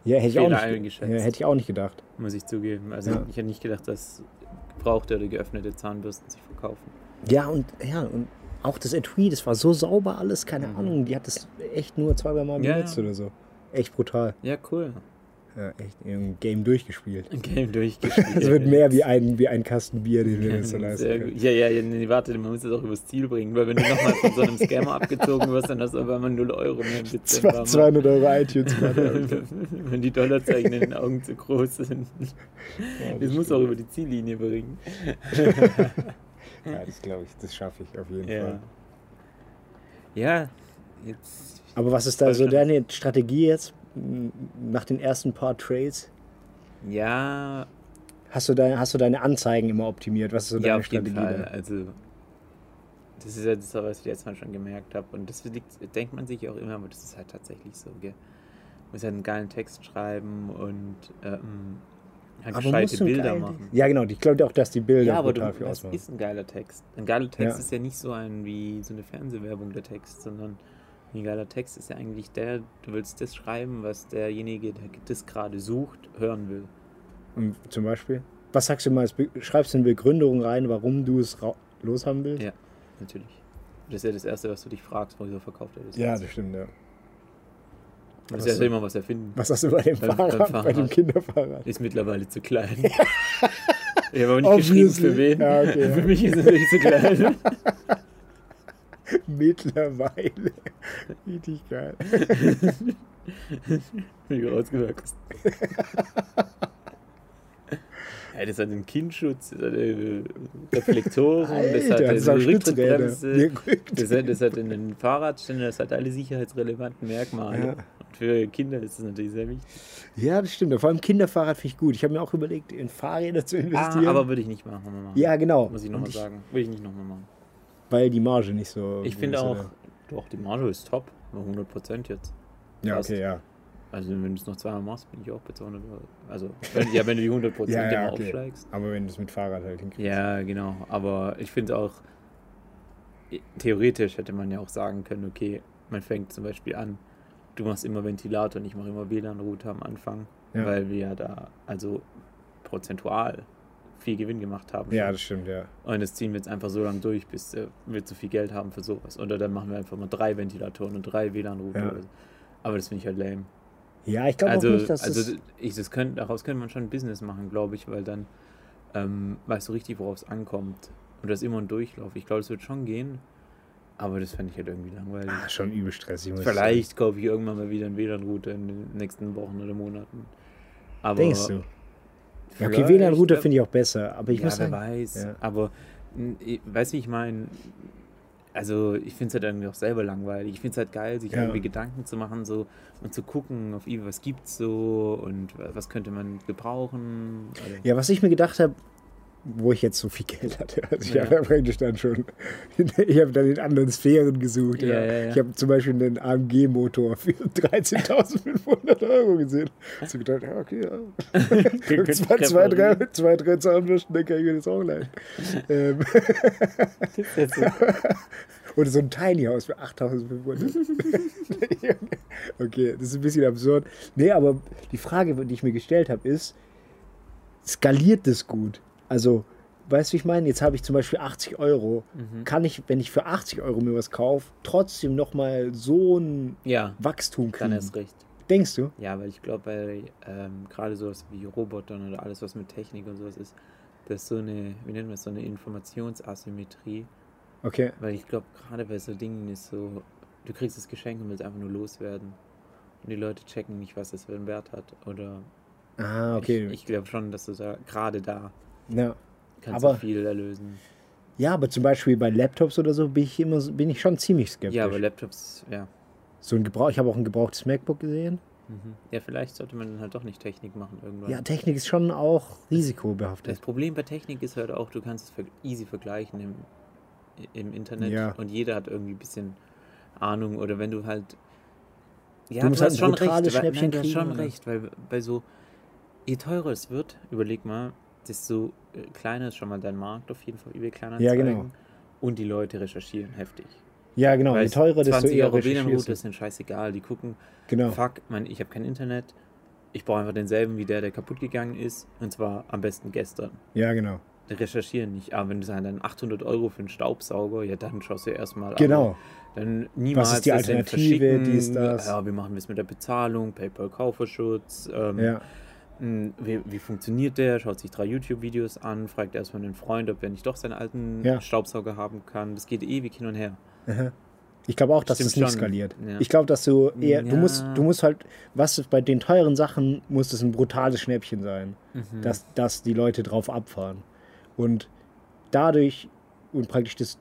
Ja, hätte ich, auch nicht, ja, hätte ich auch nicht gedacht. muss ich zugeben. Also Ja. ich hätte nicht gedacht, dass gebrauchte oder geöffnete Zahnbürsten sich verkaufen. Ja, und ja, und auch das Etui, das war so sauber alles, keine Ahnung. Die hat das echt nur zwei, drei Mal Mhm. Benutzt ja. oder so. Echt brutal. Ja, cool. Ja, echt im Game durchgespielt. Ein Game durchgespielt. Es wird mehr wie ein, wie ein Kasten Bier, den wir uns so leisten. Ja, ja, ja, nee, warte, man muss das auch übers Ziel bringen, weil wenn du nochmal von so einem Scammer abgezogen wirst, dann hast du aber mal 0 Euro mehr im Dezember. Zwei- 200 Euro iTunes. wenn die Dollarzeichen in den Augen zu groß sind. Ja, Das muss auch über die Ziellinie bringen. Ja, das glaube ich, das schaffe ich auf jeden Ja. Fall. Ja, jetzt. Aber was ist da so deine Strategie jetzt nach den ersten paar Trades? Ja, Hast du, deine, hast du deine Anzeigen immer optimiert? Was ist so ja, deine auf jeden Strategie? Fall. da? Also, das ist ja das, was ich jetzt mal schon gemerkt habe. Und das liegt, denkt man sich auch immer, aber das ist halt tatsächlich so. Gell? Man muss halt einen geilen Text schreiben und ähm, halt Aber gescheite du Bilder machen. Ja, genau. Ich glaube auch, dass die Bilder Ja, aber du, brutal viel das ausmachen. ist ein geiler Text. Ein geiler Text Ja. ist ja nicht so ein wie so eine Fernsehwerbung der Text, sondern geiler Text ist ja eigentlich der, du willst das schreiben, was derjenige, der das gerade sucht, hören will. Und zum Beispiel? Was sagst du mal? Schreibst du eine Begründung rein, warum du es loshaben willst? Ja, natürlich. Das ist ja das Erste, was du dich fragst, wieso verkauft er das? Ja, das stimmt, ja. Das ist ja immer was erfinden. Was hast du bei dem Beim- beim Fahrrad, bei dem Fahrrad. Kinderfahrrad? Ist mittlerweile zu klein. ich habe aber nicht geschrieben, für Obviously. wen. Ja, okay, ja. Für mich ist es natürlich zu klein. Mittlerweile. Richtig geil. Ich rausgewachsen. Ja, das hat einen Kindschutz, das hat eine Reflektoren, das hat eine Rücktrittbremse, das hat, das hat einen Fahrradständer, das hat alle sicherheitsrelevanten Merkmale. Ja. Und für Kinder ist das natürlich sehr wichtig. Ja, das stimmt. Vor allem Kinderfahrrad finde ich gut. Ich habe mir auch überlegt, in Fahrräder zu investieren. Ah, aber würde ich nicht machen. Mama. ja, genau. Muss ich nochmal sagen. Würde ich nicht nochmal machen. Weil die Marge nicht so. Ich finde auch, oder? doch, die Marge ist top. Nur 100% jetzt. Ja, passt. okay, ja. Also wenn du es noch zweimal machst, bin ich auch bei 200 Euro. Also, wenn, ja, wenn du die 100% Ja, ja, okay. aufschlägst. Aber wenn du es mit Fahrrad halt hinkriegst. Ja, genau. Aber ich finde auch, theoretisch hätte man ja auch sagen können, okay, man fängt zum Beispiel an, du machst immer Ventilator und ich mache immer WLAN-Router am Anfang, Ja. weil wir ja da also prozentual viel Gewinn gemacht haben. Ja, das stimmt, ja. Und das ziehen wir jetzt einfach so lange durch, bis äh, wir zu viel Geld haben für sowas. Oder dann machen wir einfach mal drei Ventilatoren und drei WLAN-Router. Ja. so. Aber das finde ich halt lame. Ja, ich glaube Also, auch nicht, dass also das. ich, das könnt, daraus könnte man schon ein Business machen, glaube ich, weil dann ähm, weißt du richtig, worauf es ankommt. Und das ist immer ein Durchlauf. Ich glaube, es wird schon gehen. Aber das fände ich halt irgendwie langweilig. Ah, schon übel stressig. Vielleicht kaufe ich irgendwann mal wieder einen WLAN-Router in den nächsten Wochen oder Monaten. Aber. Denkst du? Ja, okay, WLAN-Router finde ich auch besser, aber ich ja, muss wer sagen, weiß. ja. Aber weißt du, wie ich meine, also ich finde es halt irgendwie auch selber langweilig. Ich finde es halt geil, sich Ja. irgendwie Gedanken zu machen so und zu gucken auf eBay, was gibt's so und wa- was könnte man gebrauchen. Also, Ja, was ich mir gedacht habe, wo ich jetzt so viel Geld hatte, also ich Ja. habe ja praktisch dann schon, ich habe dann in anderen Sphären gesucht. Ja. Ja. Ich habe zum Beispiel einen AMG-Motor für 13.500 Euro gesehen. So gedacht, ja, okay, ja. zwei, zwei, drei, zwei, drei Zahnbürsten, dann kann ich mir das auch leihen. ähm, oder so ein Tiny House für 8.500. okay, das ist ein bisschen absurd. Nee, aber die Frage, die ich mir gestellt habe, ist, skaliert das gut? Also, weißt du, wie ich meine? Jetzt habe ich zum Beispiel 80 Euro. Mhm. Kann ich, wenn ich für 80 Euro mir was kaufe, trotzdem nochmal so ein ja, Wachstum dann kriegen? erst recht. Denkst du? Ja, weil ich glaube, bei ähm, gerade sowas wie Robotern oder alles, was mit Technik und sowas ist, das ist so eine, wie nennt man das, so eine Informationsasymmetrie. Okay. Weil ich glaube, gerade bei so Dingen ist so, du kriegst das Geschenk und willst einfach nur loswerden. Und die Leute checken nicht, was das für einen Wert hat. Oder Ah, okay. ich, ich glaube schon, dass du da gerade da ja. kannst Aber- du viel erlösen. ja, aber zum Beispiel bei Laptops oder so bin ich immer bin ich schon ziemlich skeptisch. Ja, aber Laptops, ja. so ein Gebrauch, ich habe auch ein gebrauchtes MacBook gesehen. Mhm. Ja, vielleicht sollte man dann halt doch nicht Technik machen irgendwann. Ja, Technik ist schon auch Das risikobehaftet. Problem bei Technik ist halt auch, du kannst es easy vergleichen im, im Internet Ja. und jeder hat irgendwie ein bisschen Ahnung oder wenn du halt. Ja, Du musst halt hast ein brutales weil, nein, du hast schon recht, weil bei so, je teurer es wird, überleg mal, desto äh, kleiner ist schon mal dein Markt auf jeden Fall, eBay Kleinanzeigen. Ja, genau. Und die Leute recherchieren heftig. Ja, genau. Je Weißt, teurer, desto 20 eher Euro WLAN-Router du. sind scheißegal, die gucken, Genau. fuck, mein, ich habe kein Internet, ich brauche einfach denselben wie der, der kaputt gegangen ist, und zwar am besten gestern Ja, genau. recherchieren nicht. Aber wenn du sagst, dann 800 Euro für einen Staubsauger, ja, dann schaust du erstmal. Genau. Dann niemals Was ist die Alternative, verschicken. dies, das? Ja, wie machen wir es mit der Bezahlung? PayPal-Kaufverschutz. Ähm, Ja. Mh, Wie, wie funktioniert der? Schaut sich drei YouTube-Videos an, fragt erstmal einen Freund, ob er nicht doch seinen alten Ja. Staubsauger haben kann. Das geht ewig hin und her. Aha. Ich glaube auch, dass Stimmt das nicht skaliert. Ja. Ich glaube, dass du eher, du Ja. musst, du musst halt, was bei den teuren Sachen muss das ein brutales Schnäppchen sein, Mhm. dass, dass die Leute drauf abfahren. Und dadurch, und praktisch das,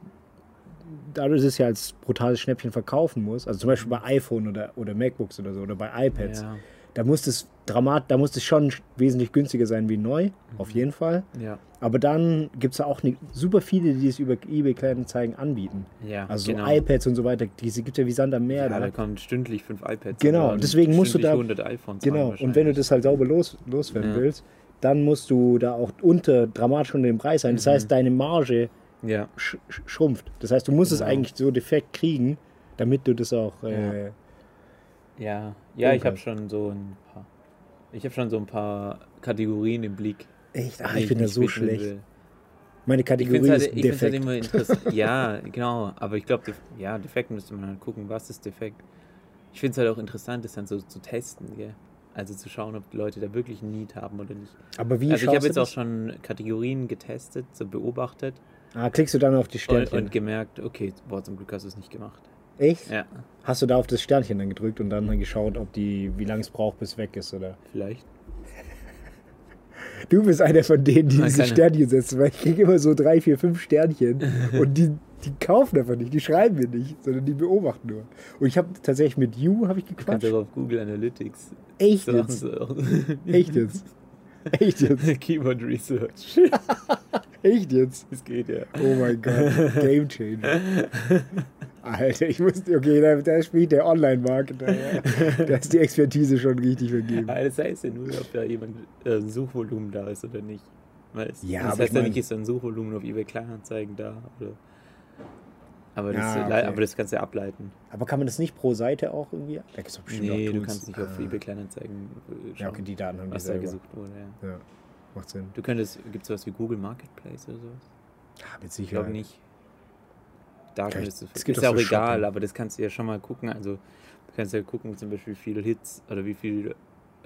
dadurch dass es ja als brutales Schnäppchen verkaufen muss, also zum Beispiel bei iPhone oder, oder MacBooks oder so, oder bei iPads, Ja, da muss das Dramat, da muss das schon wesentlich günstiger sein wie neu, auf jeden Fall. ja, Aber dann gibt es ja auch ne, super viele, die es über eBay Kleinanzeigen anbieten. ja. Also genau. so iPads und so weiter, diese gibt es ja wie Sand am Meer. Ja, da. da kommen stündlich fünf iPads. Genau, deswegen musst du da- 100 iPhones Genau, und wenn du das halt sauber los, loswerden Ja. willst, dann musst du da auch unter dramatisch unter dem Preis sein. Das Mhm. heißt, deine Marge Ja, sch sch schrumpft. Das heißt, du musst es Genau. eigentlich so defekt kriegen, damit du das auch. Äh, Ja, ja, ich habe schon so ein paar. Ich habe schon so ein paar Kategorien im Blick. echt, ah, die ich bin da so schlecht. will. Meine Ich Kategorie finde es ist halt, ich halt defekt. immer interessant. ja, genau. Aber ich glaube, ja, defekt müsste man halt gucken, was ist defekt. Ich finde es halt auch interessant, das dann so zu testen, gell? Also zu schauen, ob die Leute da wirklich ein Need haben oder nicht. Aber wie also ich habe jetzt auch schon Kategorien getestet, so beobachtet Ah, klickst du dann auf die und, Sternchen? und gemerkt, okay, boah, zum Glück hast du es nicht gemacht. Echt? Ja, Hast du da auf das Sternchen dann gedrückt und dann geschaut, ob die, wie lange es braucht, bis weg ist, oder? vielleicht. Du bist einer von denen, die Nein, diese keine. Sternchen setzen, weil ich kriege immer so drei, vier, fünf Sternchen und die, die kaufen einfach nicht, die schreiben mir nicht, sondern die beobachten nur. Und ich habe tatsächlich mit You habe ich Du kannst gequatscht. auch auf Google Analytics Echt Sachen jetzt? so. Echt jetzt? Echt jetzt? Keyword Research. Echt jetzt? Das geht ja. Oh mein Gott, Game Changer. Alter, ich musste, okay, da, da spielt der Online-Marketer. Ja. Da ist die Expertise schon richtig vergeben. Aber das heißt ja nur, ob da jemand äh, ein Suchvolumen da ist oder nicht. Weißt? Ja, das heißt ich ja mein- nicht, ist ein Suchvolumen auf eBay Kleinanzeigen da. Oder aber, das, Ja, le- okay. aber das kannst du ja ableiten. Aber kann man das nicht pro Seite auch irgendwie? Da gibt's doch bestimmt Nee, auch du Tools. kannst nicht auf Ah. eBay Kleinanzeigen äh, schauen, Ja, okay, die Daten haben was da gesucht wurde. Ja. Ja, macht Sinn. Du könntest, gibt es sowas wie Google Marketplace oder sowas? Ja, mit Ich Sicherheit. glaube nicht. Da Vielleicht- könntest du, es gibt ist doch ja auch egal, Shopping. aber das kannst du ja schon mal gucken. Also, du kannst ja gucken, zum Beispiel, wie viele Hits oder wie viele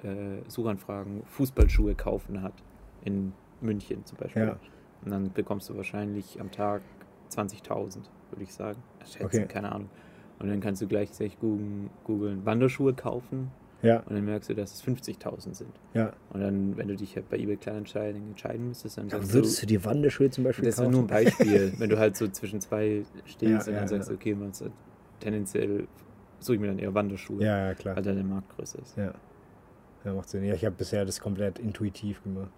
äh, Suchanfragen Fußballschuhe kaufen hat. In München zum Beispiel. Ja. Und dann bekommst du wahrscheinlich am Tag 20.000, würde ich sagen. Schätzen, Okay. keine Ahnung. Und dann kannst du gleichzeitig googeln Wanderschuhe kaufen Ja, und dann merkst du, dass es 50.000 sind. ja. Und dann, wenn du dich halt bei eBay Kleinanzeigen entscheiden müsstest, dann sagst würdest du, du dir Wanderschuhe zum Beispiel das ist kaufen? nur ein Beispiel, wenn du halt so zwischen zwei stehst Ja, und dann sagst, okay, man tendenziell suche ich mir dann eher Wanderschuhe, Ja, klar. weil da der Markt größer ist. Ja. Ja, macht Sinn. Ja, ich habe bisher das komplett intuitiv gemacht.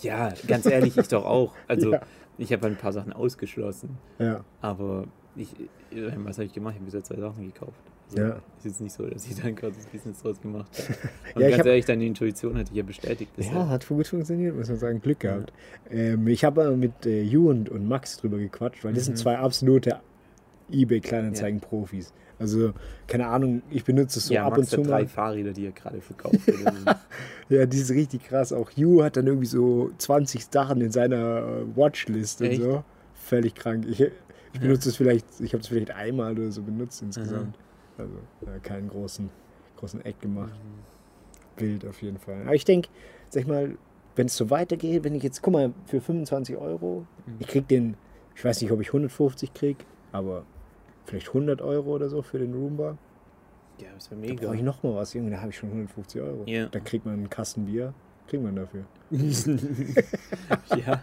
Ja, ganz ehrlich, ich doch auch. Also ich habe ein paar Sachen ausgeschlossen, Ja, aber ich, äh, was habe ich gemacht? Ich habe bisher zwei Sachen gekauft. Also, Ja. Ist jetzt nicht so, dass ich da ein großes Business draus gemacht habe. Und Ja, ich ganz hab- ehrlich, deine Intuition hat dich ja bestätigt. bisher. ja hat gut funktioniert, muss man sagen. Glück gehabt. Ähm, ich habe mit äh, Ju und, und Max drüber gequatscht, weil das sind Mhm. zwei absolute eBay-Kleinanzeigen-Profis. Also, keine Ahnung, ich benutze es so ja, ab Max und zu hat drei mal. Fahrräder, die er gerade verkauft. oder so. Ja, die ist richtig krass. Auch Ju hat dann irgendwie so 20 Sachen in seiner äh, Watchlist und Echt? so. Völlig krank. Ich, ich benutze es vielleicht, ich habe es vielleicht einmal oder so benutzt insgesamt. Also äh, keinen großen, großen Eck gemacht. Bild auf jeden Fall. Aber ich denke, sag ich mal, wenn es so weitergeht, wenn ich jetzt, guck mal, für 25 Euro, Mhm. ich krieg den, ich weiß nicht, ob ich 150 krieg, aber vielleicht 100 Euro oder so für den Roomba. ja, das wäre Da mega. brauche ich noch mal was, Junge, da habe ich schon 150 Euro. Ja. Da kriegt man einen Kasten Bier, kriegt man dafür. ja,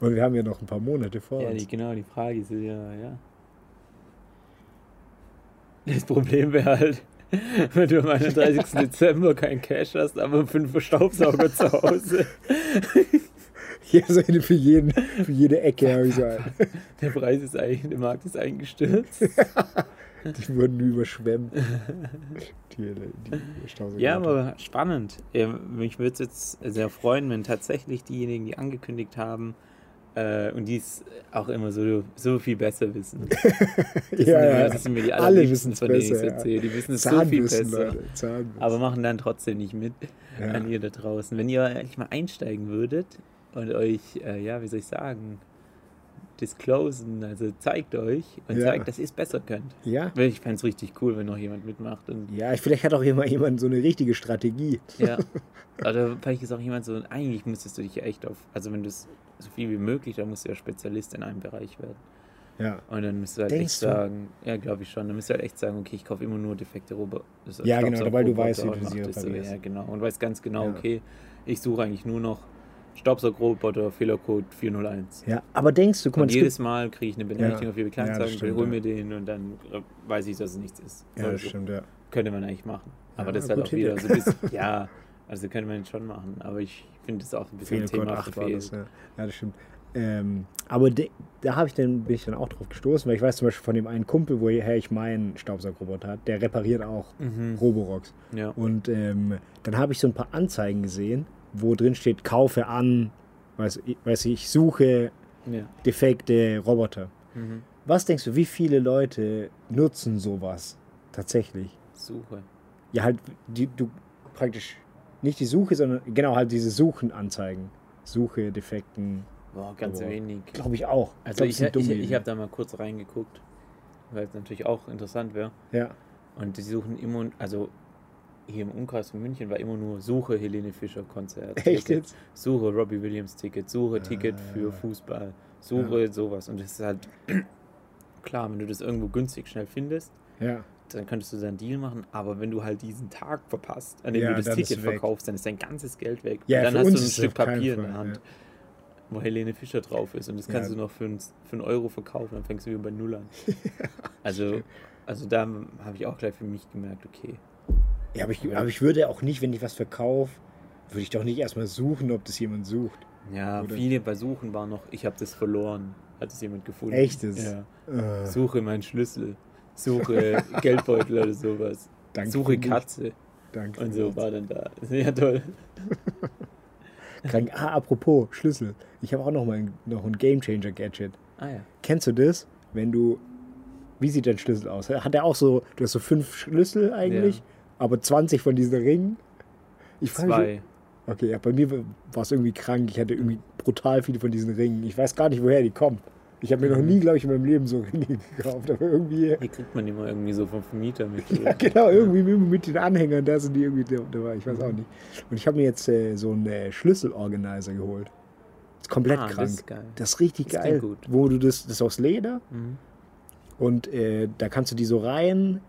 Und wir haben ja noch ein paar Monate vor ja uns. die, genau, die Frage ist ja, ja. Das Problem wäre halt, wenn du am 31. Dezember kein Cash hast, aber fünf Staubsauger zu Hause. Hier so eine für, jeden, für jede Ecke habe ich so einen. Der Preis ist eigentlich, der Markt ist eingestürzt. Die wurden überschwemmt. Die, die Staubsauger. Ja, aber spannend. Ja, Mich würde es jetzt sehr freuen, wenn tatsächlich diejenigen, die angekündigt haben äh, und die es auch immer so, so viel besser wissen. Das, sind, ja, immer, ja. das sind mir die Alle allerliebsten, wissen's von denen ich besser, ja. erzähle. Die wissen es so viel besser. Leute. Aber machen dann trotzdem nicht mit Ja. an ihr da draußen. Wenn ihr eigentlich mal einsteigen würdet und euch, äh, ja, wie soll ich sagen, disclosen, also zeigt euch und Ja. zeigt, dass ihr es besser könnt. ja, Weil Ich fände es richtig cool, wenn noch jemand mitmacht. Und ja, vielleicht hat auch jemand, jemand so eine richtige Strategie. Ja. Oder vielleicht ist auch jemand so, eigentlich müsstest du dich ja echt auf, also wenn du es so viel wie möglich, dann musst du ja Spezialist in einem Bereich werden. Ja, Und dann müsst du halt Denkst echt du? sagen, ja, glaube ich schon, dann müsst du halt echt sagen, okay, ich kaufe immer nur defekte Roboter. Ja, genau, weil du weißt, wie du sie reparierst. Ja, genau. Und weißt ganz genau, Ja. okay, ich suche eigentlich nur noch Staubsaugerroboter, Fehlercode 401. ja. Aber denkst du, guck mal, Und jedes Mal kriege ich eine Benachrichtigung Ja. auf eBay Ja, das Kleinanzeigen, stimmt, hol ja. mir den und dann weiß ich, dass es nichts ist. ja, Oder das stimmt, ja. Könnte man eigentlich machen. Aber Ja, das ist halt auch wieder Idee. so ein bisschen, ja, also könnte man schon machen. Aber ich finde es auch ein bisschen Fehlercode Thema 8 war das, ja. ja, das stimmt. Ähm, aber de, da habe ich dann, bin ich dann auch drauf gestoßen, weil ich weiß zum Beispiel von dem einen Kumpel, woher ich meinen Staubsaugerroboter hat, der repariert auch Mhm. Roborox. Ja. Und ähm, dann habe ich so ein paar Anzeigen gesehen, wo drin steht, kaufe an, weiß, ich- weiß ich, suche ja. defekte Roboter. Mhm. Was denkst du, wie viele Leute nutzen sowas tatsächlich? Suche. Ja, halt, die, du praktisch nicht die Suche, sondern genau halt diese Suchenanzeigen. Suche, Defekten, Boah, ganz Aber- wenig. glaube ich auch. Also ich, ich, ich, Ideen. habe da mal kurz reingeguckt, weil es natürlich auch interessant wäre. Ja, Und die suchen immer, also hier im Umkreis von München war immer nur Suche Helene Fischer Konzert. echt Ticket, jetzt? Suche Robbie Williams Ticket, Suche Ticket Ah. für Fußball, Suche sowas. Und das ist halt klar, wenn du das irgendwo günstig schnell findest, Ja, dann könntest du dann einen Deal machen, aber wenn du halt diesen Tag verpasst, an dem Ja, du das Ticket verkaufst, dann ist dein ganzes Geld weg. Ja, und dann hast du ein Stück Papier in Fall, der Hand, ja. wo Helene Fischer drauf ist und das kannst Ja. du noch für, einen, für einen Euro verkaufen, dann fängst du wieder bei Null an. also, also da habe ich auch gleich für mich gemerkt, okay, ja aber, ich, aber ich würde auch nicht, wenn ich was verkaufe, würde ich doch nicht erstmal suchen, ob das jemand sucht. ja, Oder- viele bei Suchen war noch, ich habe das verloren, hat es jemand gefunden. Echtes? Ja. Äh, Suche meinen Schlüssel, suche Geldbeutel oder sowas, danke suche. Katze Danke. und so war dann da. Ja, toll. Krank. Ah, apropos Schlüssel. Ich habe auch noch mal ein, noch ein Gamechanger Gadget. Ah ja. Kennst du das? Wenn du. Wie sieht dein Schlüssel aus? Hat er auch so. Du hast so fünf Schlüssel eigentlich, Ja. Aber 20 von diesen Ringen? Ich frage mich. Zwei. Okay, ja, bei mir war es irgendwie krank. Ich hatte irgendwie brutal viele von diesen Ringen. Ich weiß gar nicht, woher die kommen. Ich habe mir noch Mhm. nie, glaube ich, in meinem Leben so Ringe gekauft, aber irgendwie. Die kriegt man immer irgendwie so vom Vermieter mit. Ja, genau, irgendwie mit den Anhängern, da sind die irgendwie dabei, ich weiß auch nicht. Und ich habe mir jetzt äh, so einen äh, Schlüsselorganizer geholt. ist komplett Ah, das krank. ist geil. Das ist richtig Das geil. Wo du das, das ist aus Leder Mhm. und äh, da kannst du die so rein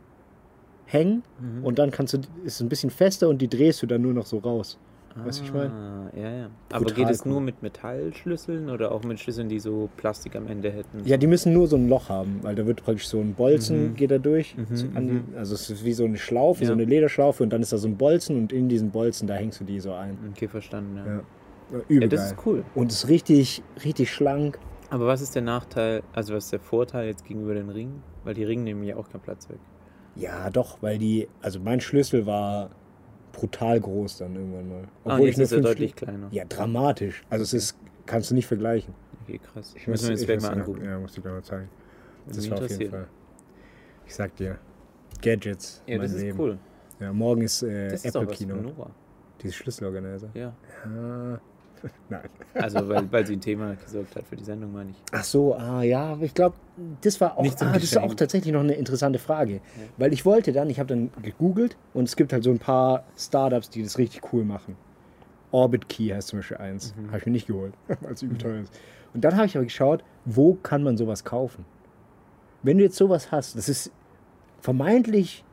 hängen Mhm. und dann kannst du, ist ein bisschen fester und die drehst du dann nur noch so raus. Weißt du, ich mein? Ah, ja, ja. Aber Brutal geht es cool. nur mit Metallschlüsseln oder auch mit Schlüsseln, die so Plastik am Ende hätten? Ja, die müssen nur so ein Loch haben, weil da wird praktisch so ein Bolzen, Mhm. geht da durch. Mhm, so an, mhm. Also es ist wie so eine Schlaufe, so Ja. eine Lederschlaufe und dann ist da so ein Bolzen und in diesen Bolzen, da hängst du die so ein. Okay, verstanden. Ja. Ja. Ja, Ja, Übel das geil. ist cool. Und es ist richtig, richtig schlank. Aber was ist der Nachteil, also was ist der Vorteil jetzt gegenüber den Ringen? Weil die Ringe nehmen ja auch keinen Platz weg. Ja, doch, weil die, also mein Schlüssel war brutal groß dann irgendwann mal. Ah, und jetzt nur ist er deutlich kleiner. Ja, dramatisch. Also es ist, kannst du nicht vergleichen. Okay, krass. Ich wir uns ich gleich muss- mal angucken. Ja, muss ich gleich mal zeigen. Das mich war auf jeden. Fall. Ich sag dir, Gadgets, Ja, das ist Leben. cool. Ja, morgen ist äh, Das ist Apple was Kino. Dieses Schlüsselorganizer. Ja. Ah, nein. Also, weil, weil sie ein Thema gesorgt hat für die Sendung, meine ich. Ach so, ah ja, ich glaube, das war auch, ah, das ist auch tatsächlich noch eine interessante Frage. Weil ich wollte dann, ich habe dann gegoogelt und es gibt halt so ein paar Startups, die das richtig cool machen. Orbit Key heißt zum Beispiel eins. Mhm. Habe ich mir nicht geholt, weil es übel teuer ist. Und dann habe ich aber geschaut, wo kann man sowas kaufen? Wenn du jetzt sowas hast, das ist vermeintlich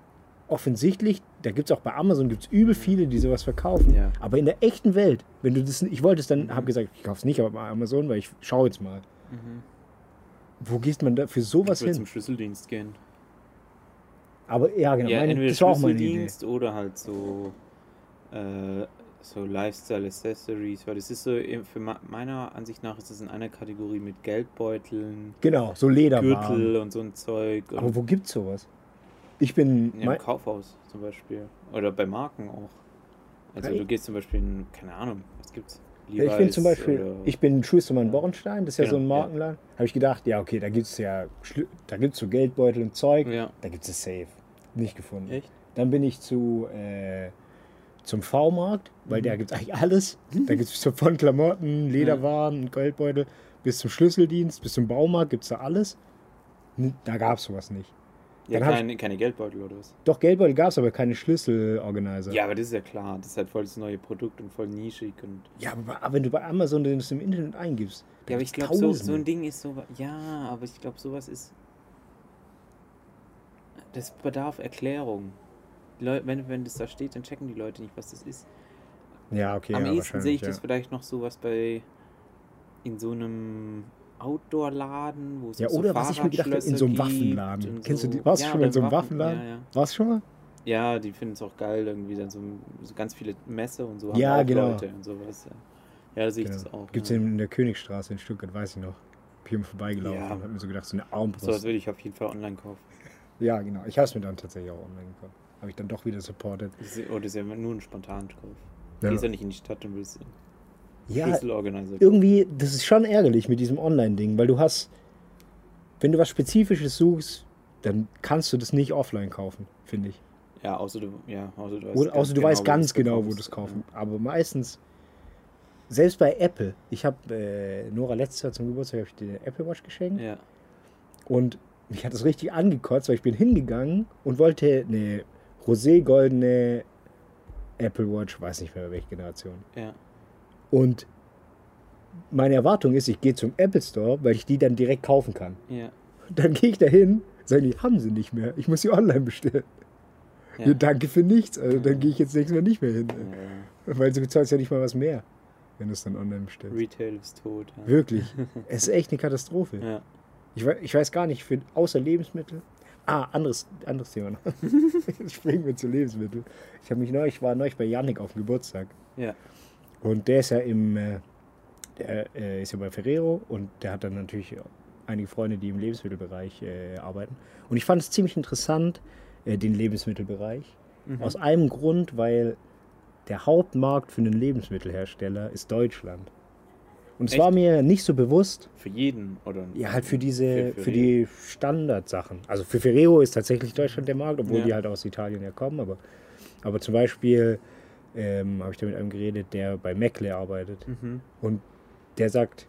offensichtlich, da gibt es auch bei Amazon gibt's übel viele, die sowas verkaufen. Ja. Aber in der echten Welt, wenn du das, ich wollte es dann, habe gesagt, ich kaufe es nicht bei Amazon, weil ich schaue jetzt mal. Wo geht man da für sowas Ich würde hin? zum Schlüsseldienst gehen. Aber ja, genau, Ja, mein, entweder das war auch meine Idee. Schlüsseldienst oder halt so, äh, so Lifestyle Accessories, weil das ist so, für meiner Ansicht nach ist das in einer Kategorie mit Geldbeuteln, Genau, so Lederwaren. Gürtel und so ein Zeug. Aber wo gibt's sowas? Ich bin, ja, mein, Im Kaufhaus zum Beispiel. Oder bei Marken auch. Also Ja, du gehst zum Beispiel in, keine Ahnung, was gibt's? ich bin Levi's zum Beispiel, ich bin Schustermann Bornstein, das ist ja Genau, so ein ja. Markenladen. Habe ich gedacht, ja okay, da gibt's ja, Schlü- da gibt's so Geldbeutel und Zeug, Ja, da gibt's es safe. Nicht gefunden. echt? Dann bin ich zu, äh, zum V-Markt, weil Mhm. da gibt es eigentlich alles. Da gibt es so von Klamotten, Lederwaren, Geldbeutel, bis zum Schlüsseldienst, bis zum Baumarkt gibt es da alles. Da gab es sowas nicht. Ja, Dann hab keine, Geldbeutel oder was? Doch, Geldbeutel gab es, aber keine Schlüsselorganizer. Ja, aber das ist ja klar. Das ist halt voll das neue Produkt und voll nischig und. Ja, aber bei- wenn du bei Amazon das im Internet eingibst, Ja, aber ich glaube, so, so ein Ding ist so. Ja, aber ich glaube, sowas ist. Das bedarf Erklärung. Leute, wenn, wenn das da steht, dann checken die Leute nicht, was das ist. Ja, okay, Am ja, ehesten sehe ich ja. das vielleicht noch sowas bei. in so einem Outdoor-Laden, wo es Ja, so oder was ich mir gedacht habe, in so einem Waffenladen. Kennst du die? Warst du Ja, schon mal in so einem Waffen- Waffenladen? Ja, ja. Warst du schon mal? ja die finden es auch geil, irgendwie dann so, so ganz viele Messe und so. Ja, genau. Leute und sowas. Ja, da sehe ich Genau. das auch. Gibt es ja. in der Königstraße in Stuttgart, weiß ich noch. Bin hier mal vorbeigelaufen Ja. und hab mir so gedacht, so eine So, das Armbrust. würde ich auf jeden Fall online kaufen. Ja, genau. Ich habe es mir dann tatsächlich auch online gekauft. Habe ich dann doch wieder supported. Oder das ist ja nur ein Spontankauf. Ja. Gehst ja nicht in die Stadt und willst Ja, irgendwie, das ist schon ärgerlich mit diesem Online-Ding, weil du hast, wenn du was Spezifisches suchst, dann kannst du das nicht offline kaufen, finde ich. Ja, außer du, ja, außer du weißt Oder, außer du weißt ganz genau, wo du es kaufen. Aber meistens, selbst bei Apple, ich habe äh, Nora letztes Jahr zum Geburtstag hab ich dir eine Apple Watch geschenkt Ja, und mich hat das richtig angekotzt, weil ich bin hingegangen und wollte eine rosé-goldene Apple Watch, weiß nicht mehr welche Generation. ja. Und meine Erwartung ist, ich gehe zum Apple Store, weil ich die dann direkt kaufen kann. Ja, Dann gehe ich da hin, sagen die, haben sie nicht mehr. Ich muss sie online bestellen. ja. Ja, danke für nichts. Also dann gehe ich jetzt nächstes Mal nicht mehr hin. Weil du bezahlst ja nicht mal was mehr, wenn du es dann online bestellst. Retail ist tot. Wirklich. es ist echt eine Katastrophe. Ja. Ich, weiß, ich weiß gar nicht, für, außer Lebensmittel. Ah, anderes, anderes Thema noch. Jetzt springen wir zu Lebensmitteln. Ich habe mich neulich, ich war neulich bei Yannick auf dem Geburtstag. ja. Und der ist ja im, äh, der äh, ist ja bei Ferrero und der hat dann natürlich einige Freunde, die im Lebensmittelbereich äh, arbeiten. Und ich fand es ziemlich interessant, äh, den Lebensmittelbereich. Mhm. Aus einem Grund, weil der Hauptmarkt für einen Lebensmittelhersteller ist Deutschland. Und es war mir nicht so bewusst, Für jeden, oder? ja, halt für diese, Für- für, für die Standardsachen. Also für Ferrero ist tatsächlich Deutschland der Markt, obwohl Ja. die halt aus Italien ja kommen. Aber, aber zum Beispiel ähm, habe ich da mit einem geredet, der bei Meckle arbeitet. Mhm. Und der sagt,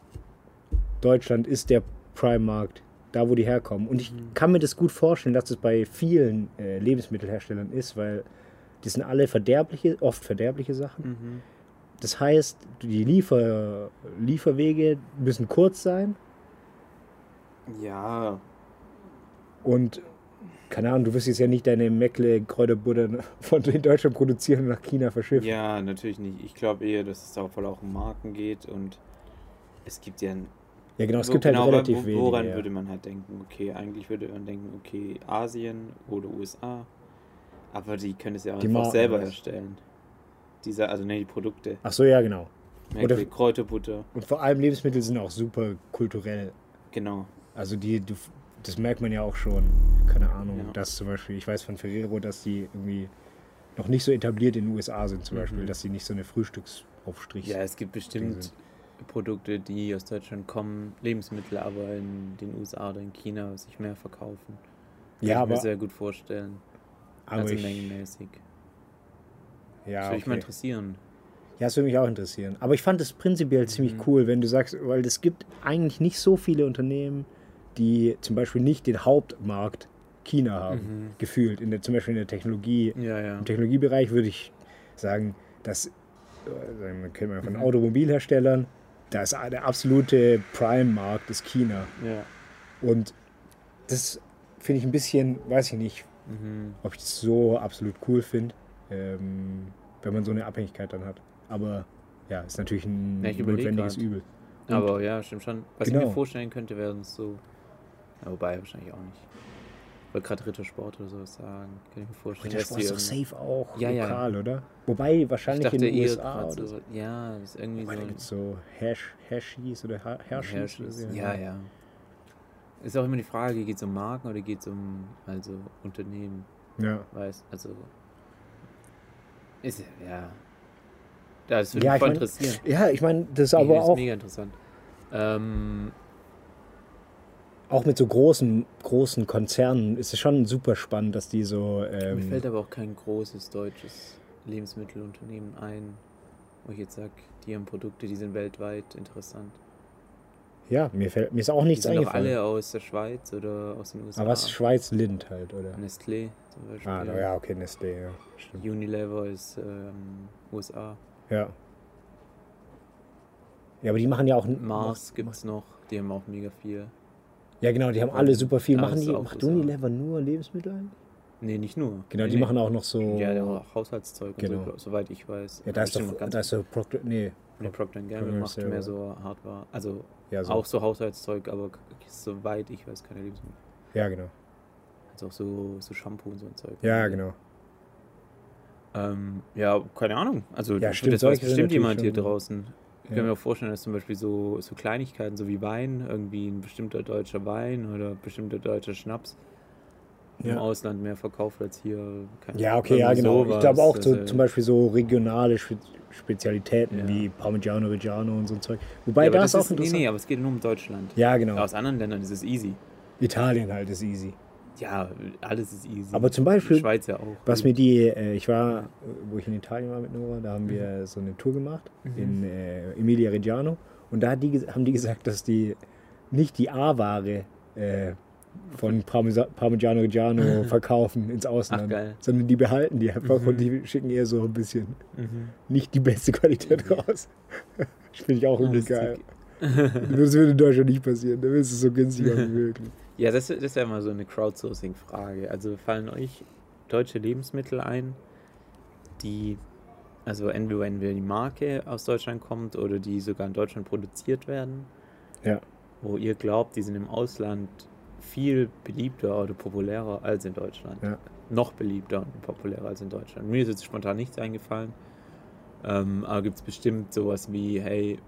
Deutschland ist der Prime-Markt, da wo die herkommen. Und ich Mhm. kann mir das gut vorstellen, dass das bei vielen äh, Lebensmittelherstellern ist, weil die sind alle verderbliche, oft verderbliche Sachen. Mhm. das heißt, die Liefer, Lieferwege müssen kurz sein Ja, und keine Ahnung, du wirst jetzt ja nicht deine Meckle Kräuterbutter von in Deutschland produzieren und nach China verschiffen. ja, natürlich nicht. Ich glaube eher, dass es da voll auch um Marken geht und es gibt ja ein Ja, genau, es Wo- gibt halt genau, relativ wenig. Woran ja. würde man halt denken? Okay, eigentlich würde man denken, okay, Asien oder USA. Aber die können es ja auch Die einfach Marken selber halt. herstellen. Diese, also ne, die Produkte. Ach so, ja, genau. Merkel, Oder- Kräuterbutter, Und vor allem Lebensmittel sind auch super kulturell. genau. Also die, du, das merkt man ja auch schon. Keine Ahnung, Ja. dass zum Beispiel, ich weiß von Ferrero, dass die irgendwie noch nicht so etabliert in den USA sind, zum Mhm. Beispiel, dass sie nicht so eine Frühstücksaufstrich Ja, es gibt bestimmt. Produkte, die aus Deutschland kommen, Lebensmittel, aber in den USA oder in China sich mehr verkaufen. Kann Ja, ich aber, mir sehr gut vorstellen. aber also ich, mengenmäßig. ja, das würde mich mal okay. interessieren. ja, das würde mich auch interessieren. Aber ich fand es prinzipiell ziemlich Mhm. cool, wenn du sagst, weil es gibt eigentlich nicht so viele Unternehmen, die zum Beispiel nicht den Hauptmarkt China haben, Mhm. gefühlt. In der, zum Beispiel in der Technologie. Ja, ja. Im Technologiebereich würde ich sagen, dass, wir, kennen wir von Mhm. Automobilherstellern, da ist der absolute Prime-Markt ist China. Ja. Und das finde ich ein bisschen, weiß ich nicht, Mhm. ob ich das so absolut cool finde, ähm, wenn man so eine Abhängigkeit dann hat. Aber ja, ist natürlich ein Ja, ich notwendiges grad. Übel. Und- Aber ja, stimmt schon. Was ich Genau. mir vorstellen könnte, wären so. Ja, wobei, wahrscheinlich auch nicht. Ich wollte gerade Rittersport oder sowas sagen. Kann ich mir vorstellen. Der dass Sport die ist doch safe auch Ja, ja. lokal, oder? Wobei Ich wahrscheinlich in den USA oder so. Ja, das ist irgendwie Wobei, da so. gibt es so Hash, Hashis oder Ha- Ja, ja. Ist auch immer die Frage, geht es um Marken oder geht es um also Unternehmen? ja. Weiß, also. Ist ja, ja. Das würde Ja, mich ich voll mein, interessieren. Ja, ich meine, das ist aber das ist auch, mega interessant. Ähm, auch mit so großen, großen Konzernen ist es schon super spannend, dass die so. mir Ähm, fällt aber auch kein großes deutsches Lebensmittelunternehmen ein, wo ich jetzt sage, die haben Produkte, die sind weltweit interessant. ja, mir, fällt, mir ist auch Die nichts sind doch eingefallen. alle aus der Schweiz oder aus den USA. aber was Schweiz Lind halt, oder? Nestlé zum Beispiel. Ah, ja, okay, Nestlé, ja. Stimmt. Unilever ist ähm, USA. Ja. Ja, aber die machen ja auch. Mars gibt es noch, die haben auch mega viel. Ja, genau, die haben alle super viel. Machen das die, macht. Unilever nur Lebensmittel ein? Nee, nicht nur. Genau, nee, die nee. machen auch noch so. Ja, der auch Haushaltszeug Genau. so, soweit ich weiß. Ja, da ist doch, da ist so Procter, nee, Nee, Procter Gamble macht selber. mehr so Hardware. Also, ja, so. auch so Haushaltszeug, aber soweit ich weiß, keine Lebensmittel. Ja, genau. Also auch so, so Shampoo und so ein Zeug. Ja, genau. Ähm, ja, keine Ahnung. Also, Ja, das stimmt, weiß solche sind bestimmt jemand hier draußen. Ich kann mir auch vorstellen, dass zum Beispiel so, so Kleinigkeiten, so wie Wein, irgendwie ein bestimmter deutscher Wein oder bestimmter deutscher Schnaps im Ja. Ausland mehr verkauft als hier. keine Ja, okay, ja, genau. Ich sowas. glaube auch so, Also, zum Beispiel so regionale Spe Spezialitäten Ja. wie Parmigiano Reggiano und so ein Zeug. Wobei ja, aber da das ist auch ist, nee, interessant. nee, aber es geht nur um Deutschland. Ja, genau. Aus anderen Ländern ist es easy. Italien halt ist easy. Ja, alles ist easy. Aber zum Beispiel, Schweiz ja auch. Was mir die, äh, ich war, wo ich in Italien war mit Nora, da haben wir so eine Tour gemacht Mhm. in äh, Emilia Reggiano und da die, haben die gesagt, dass die nicht die A-Ware äh, von Parmesa Parmigiano Reggiano verkaufen ins Ausland, geil. sondern die behalten die einfach Mhm. und die schicken eher so ein bisschen Mhm. nicht die beste Qualität raus. Das finde ich auch irgendwie geil. Das würde in Deutschland nicht passieren, da ist es so günstiger wie möglich. Ja, das, das ist ja mal so eine Crowdsourcing-Frage. Also fallen euch deutsche Lebensmittel ein, die, also entweder wenn die Marke aus Deutschland kommt oder die sogar in Deutschland produziert werden, Ja. wo ihr glaubt, die sind im Ausland viel beliebter oder populärer als in Deutschland. Ja. Noch beliebter und populärer als in Deutschland. Mir ist jetzt spontan nichts eingefallen. Ähm, aber gibt es bestimmt sowas wie, hey,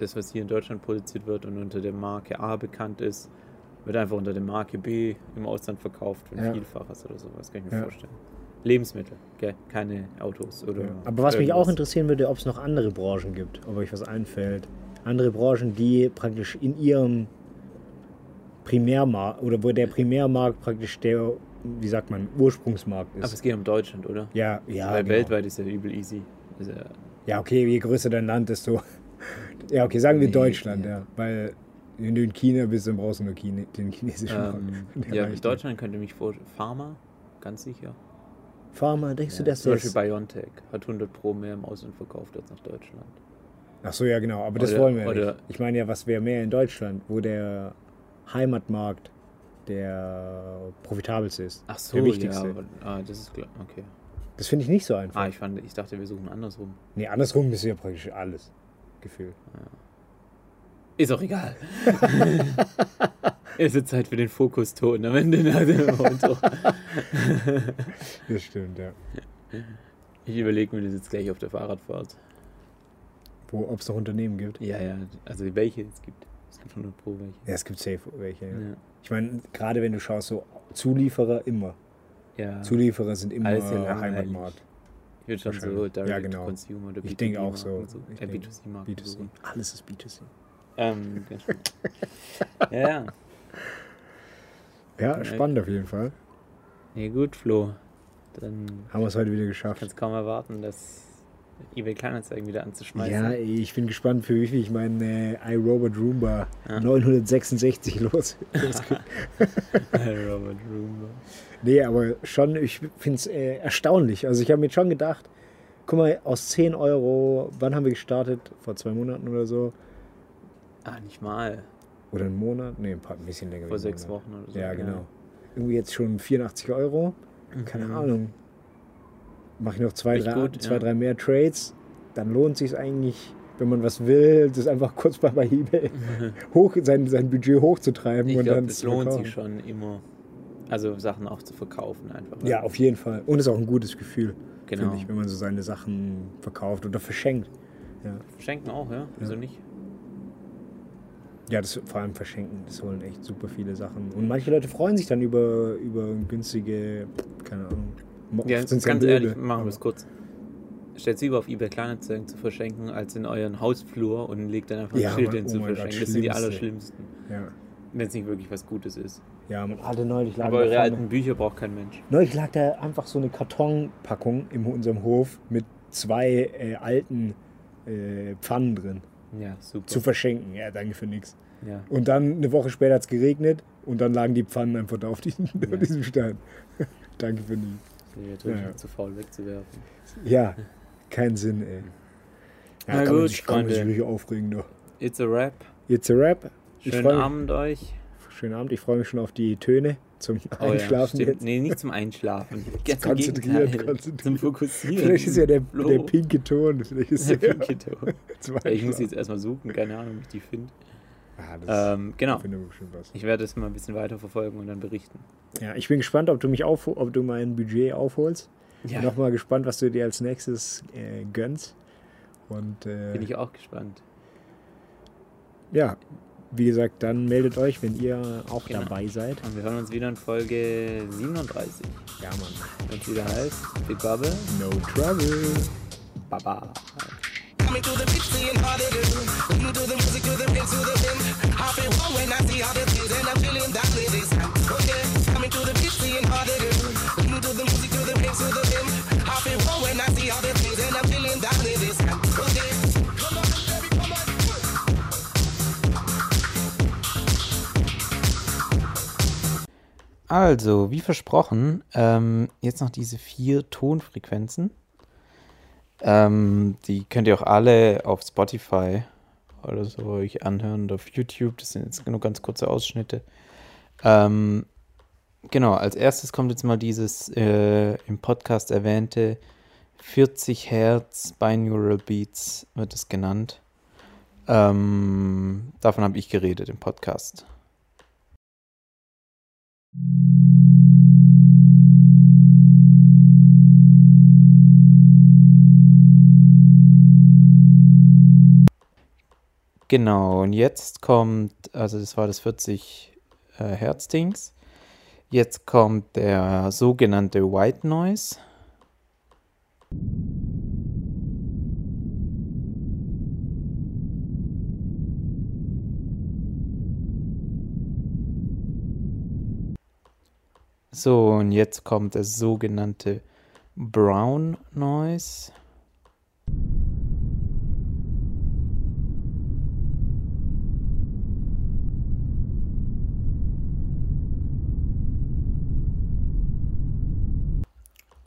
das, was hier in Deutschland produziert wird und unter der Marke A bekannt ist, wird einfach unter der Marke B im Ausland verkauft für ein Ja. Vielfaches oder sowas, kann ich mir Ja. vorstellen. Lebensmittel, gell? keine Autos oder. Ja. Aber was mich auch irgendwas. interessieren würde, ob es noch andere Branchen gibt, ob euch was einfällt. Andere Branchen, die praktisch in ihrem Primärmarkt oder wo der Primärmarkt praktisch der, wie sagt man, Ursprungsmarkt Aber es ist. geht um Deutschland, oder? Ja, ja. Weil genau. weltweit ist ja übel easy. Ist ja, Ja, okay, je größer dein Land, desto. Ja, okay, sagen wir Nee, Deutschland, ja. ja. Weil wenn du in China bist, dann brauchst du nur Chine, den chinesischen ähm, ja, reicht Deutschland könnte mich vor. Pharma, ganz sicher. Pharma, denkst du, Ja, dass zum das... Beispiel BioNTech hat 100 Pro mehr im Ausland verkauft als nach Deutschland. Ach so, ja genau, aber das Oder- wollen wir oder- nicht. Ich meine ja, was wäre mehr in Deutschland, wo der Heimatmarkt der profitabelste ist. Ach so, der wichtigste. ja, aber, ah, das ist klar. Okay. Das finde ich nicht so einfach. Ah, ich fand, ich dachte, wir suchen andersrum. Nee, andersrum ist ja praktisch alles. Gefühl. Ist auch egal. es ist Zeit für den Fokuston am Ende. Das stimmt, ja. Ich überlege mir das jetzt gleich auf der Fahrradfahrt. Wo, ob es noch Unternehmen gibt. Ja, ja, also welche es gibt. Es gibt 100 Pro welche. Ja, es gibt safe welche. Ja. Ja. Ich meine, gerade wenn du schaust, so Zulieferer immer. ja. Zulieferer sind immer ja langweilig. Heimatmarkt. Ich würde schon so. Direct Ja, genau. Consumer oder Ich denke auch so. B2B-Marken so. Ich Äh, denke, B2C-Marken B2C. suchen. Alles ist B2C. Ähm, genau. ja, ja. Ja, spannend auf jeden Fall. Nee, gut, Flo. Dann Haben wir es heute wieder geschafft. kannst kaum erwarten, dass eBay Kleinanzeigen wieder anzuschmeißen. Ja, ich bin gespannt, für wie viel ich meinen äh, iRobot Roomba Ja. 966 los. Robert Roomba. nee, aber schon, ich finde es äh, erstaunlich. Also ich habe mir schon gedacht, guck mal, aus 10 Euro, wann haben wir gestartet? Vor zwei Monaten oder so? Ah, nicht mal. Oder einen Monat? Nee, ein, paar, ein bisschen länger. Vor sechs. Wochen oder so. Ja, genau. Irgendwie jetzt schon 84 Euro. Keine Mhm. Ahnung. Mache ich noch zwei, drei, gut, zwei ja. drei mehr Trades, dann lohnt sich eigentlich, wenn man was will, das einfach kurz mal bei eBay hoch, sein, sein Budget hochzutreiben Ich und glaube, dann es lohnt sich schon immer, also Sachen auch zu verkaufen einfach. Ja, auf jeden Fall. Und ist auch ein gutes Gefühl, Genau. finde ich, wenn man so seine Sachen verkauft oder verschenkt. Ja, Schenken auch, ja? Wieso Ja. nicht? ja das vor allem verschenken, das holen echt super viele Sachen. Und manche Leute freuen sich dann über, über günstige, keine Ahnung. Ja, ganz Möbel, ehrlich, machen wir es kurz. Stellt es lieber auf eBay Kleinanzeigen zu verschenken, als in euren Hausflur und legt dann einfach Ja, ein Schild hin oh zu mein Gott, verschenken. das sind die Schlimmste. allerschlimmsten. Ja, Wenn es nicht wirklich was Gutes ist. ja man hatte neulich lag Aber eure vorne- alten Bücher braucht kein Mensch. Neulich lag da einfach so eine Kartonpackung in unserem Hof mit zwei äh, alten äh, Pfannen drin. Ja, super. Zu verschenken. Ja, danke für nichts. Ja. Und dann eine Woche später hat es geregnet und dann lagen die Pfannen einfach da auf, diesem, Ja. auf diesem Stein. danke für nichts. Ich bin natürlich Ja, zu faul wegzuwerfen. Ja, kein Sinn, ey. Ja, Na kann gut, sich, kann sich Freunde. richtig aufregen. Doch. It's a Rap. Jetzt a Rap. Ich Schönen mich- Abend euch. Schönen Abend. Ich freue mich schon auf die Töne zum Oh ja, Einschlafen jetzt. Nee, nicht zum Einschlafen. Ganz Gegenteil. konzentrieren. Zum Fokussieren. Vielleicht ist ja der, der pinke Ton. Vielleicht ist Der der pinke Ton. ich muss Einschlafen. jetzt erstmal suchen, keine Ahnung, wie ich die finde. Ah, das Ähm, genau. Ich werde es mal ein bisschen weiter verfolgen und dann berichten. Ja, ich bin gespannt, ob du mich auf, ob du mein Budget aufholst. Ja, Nochmal gespannt, was du dir als nächstes äh, gönnst. Und äh, bin ich auch gespannt. ja, wie gesagt, dann meldet euch, wenn ihr auch Genau. dabei seid. Und wir hören uns wieder in Folge 37. Ja, Mann. Wenn es wieder heißt, Big Bubble, No trouble. Baba. Coming to the beat, seeing how they do. New to the music, to the beat, to the rim. Also, wie versprochen, ähm, jetzt noch diese vier Tonfrequenzen. Ähm, die könnt ihr auch alle auf Spotify oder so euch anhören und auf YouTube. Das sind jetzt nur ganz kurze Ausschnitte. Ähm, genau, als erstes kommt jetzt mal dieses äh, im Podcast erwähnte 40 Hertz Binaural Beats, wird es genannt. Ähm, davon habe ich geredet im Podcast. Genau, und jetzt kommt, also das war das 40 äh, Hertz Dings. Jetzt kommt der sogenannte White Noise. So, und jetzt kommt der sogenannte Brown Noise.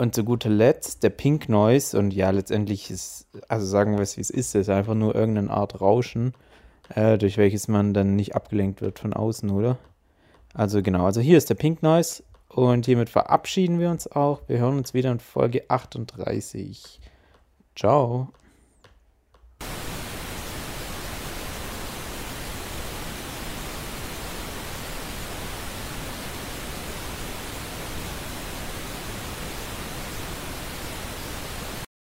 Und zu guter Letzt der Pink Noise. Und ja, letztendlich ist, also sagen wir es wie es ist, ist einfach nur irgendeine Art Rauschen, äh, durch welches man dann nicht abgelenkt wird von außen, oder? Also genau, also hier ist der Pink Noise. Und hiermit verabschieden wir uns auch. Wir hören uns wieder in Folge 38. Ciao.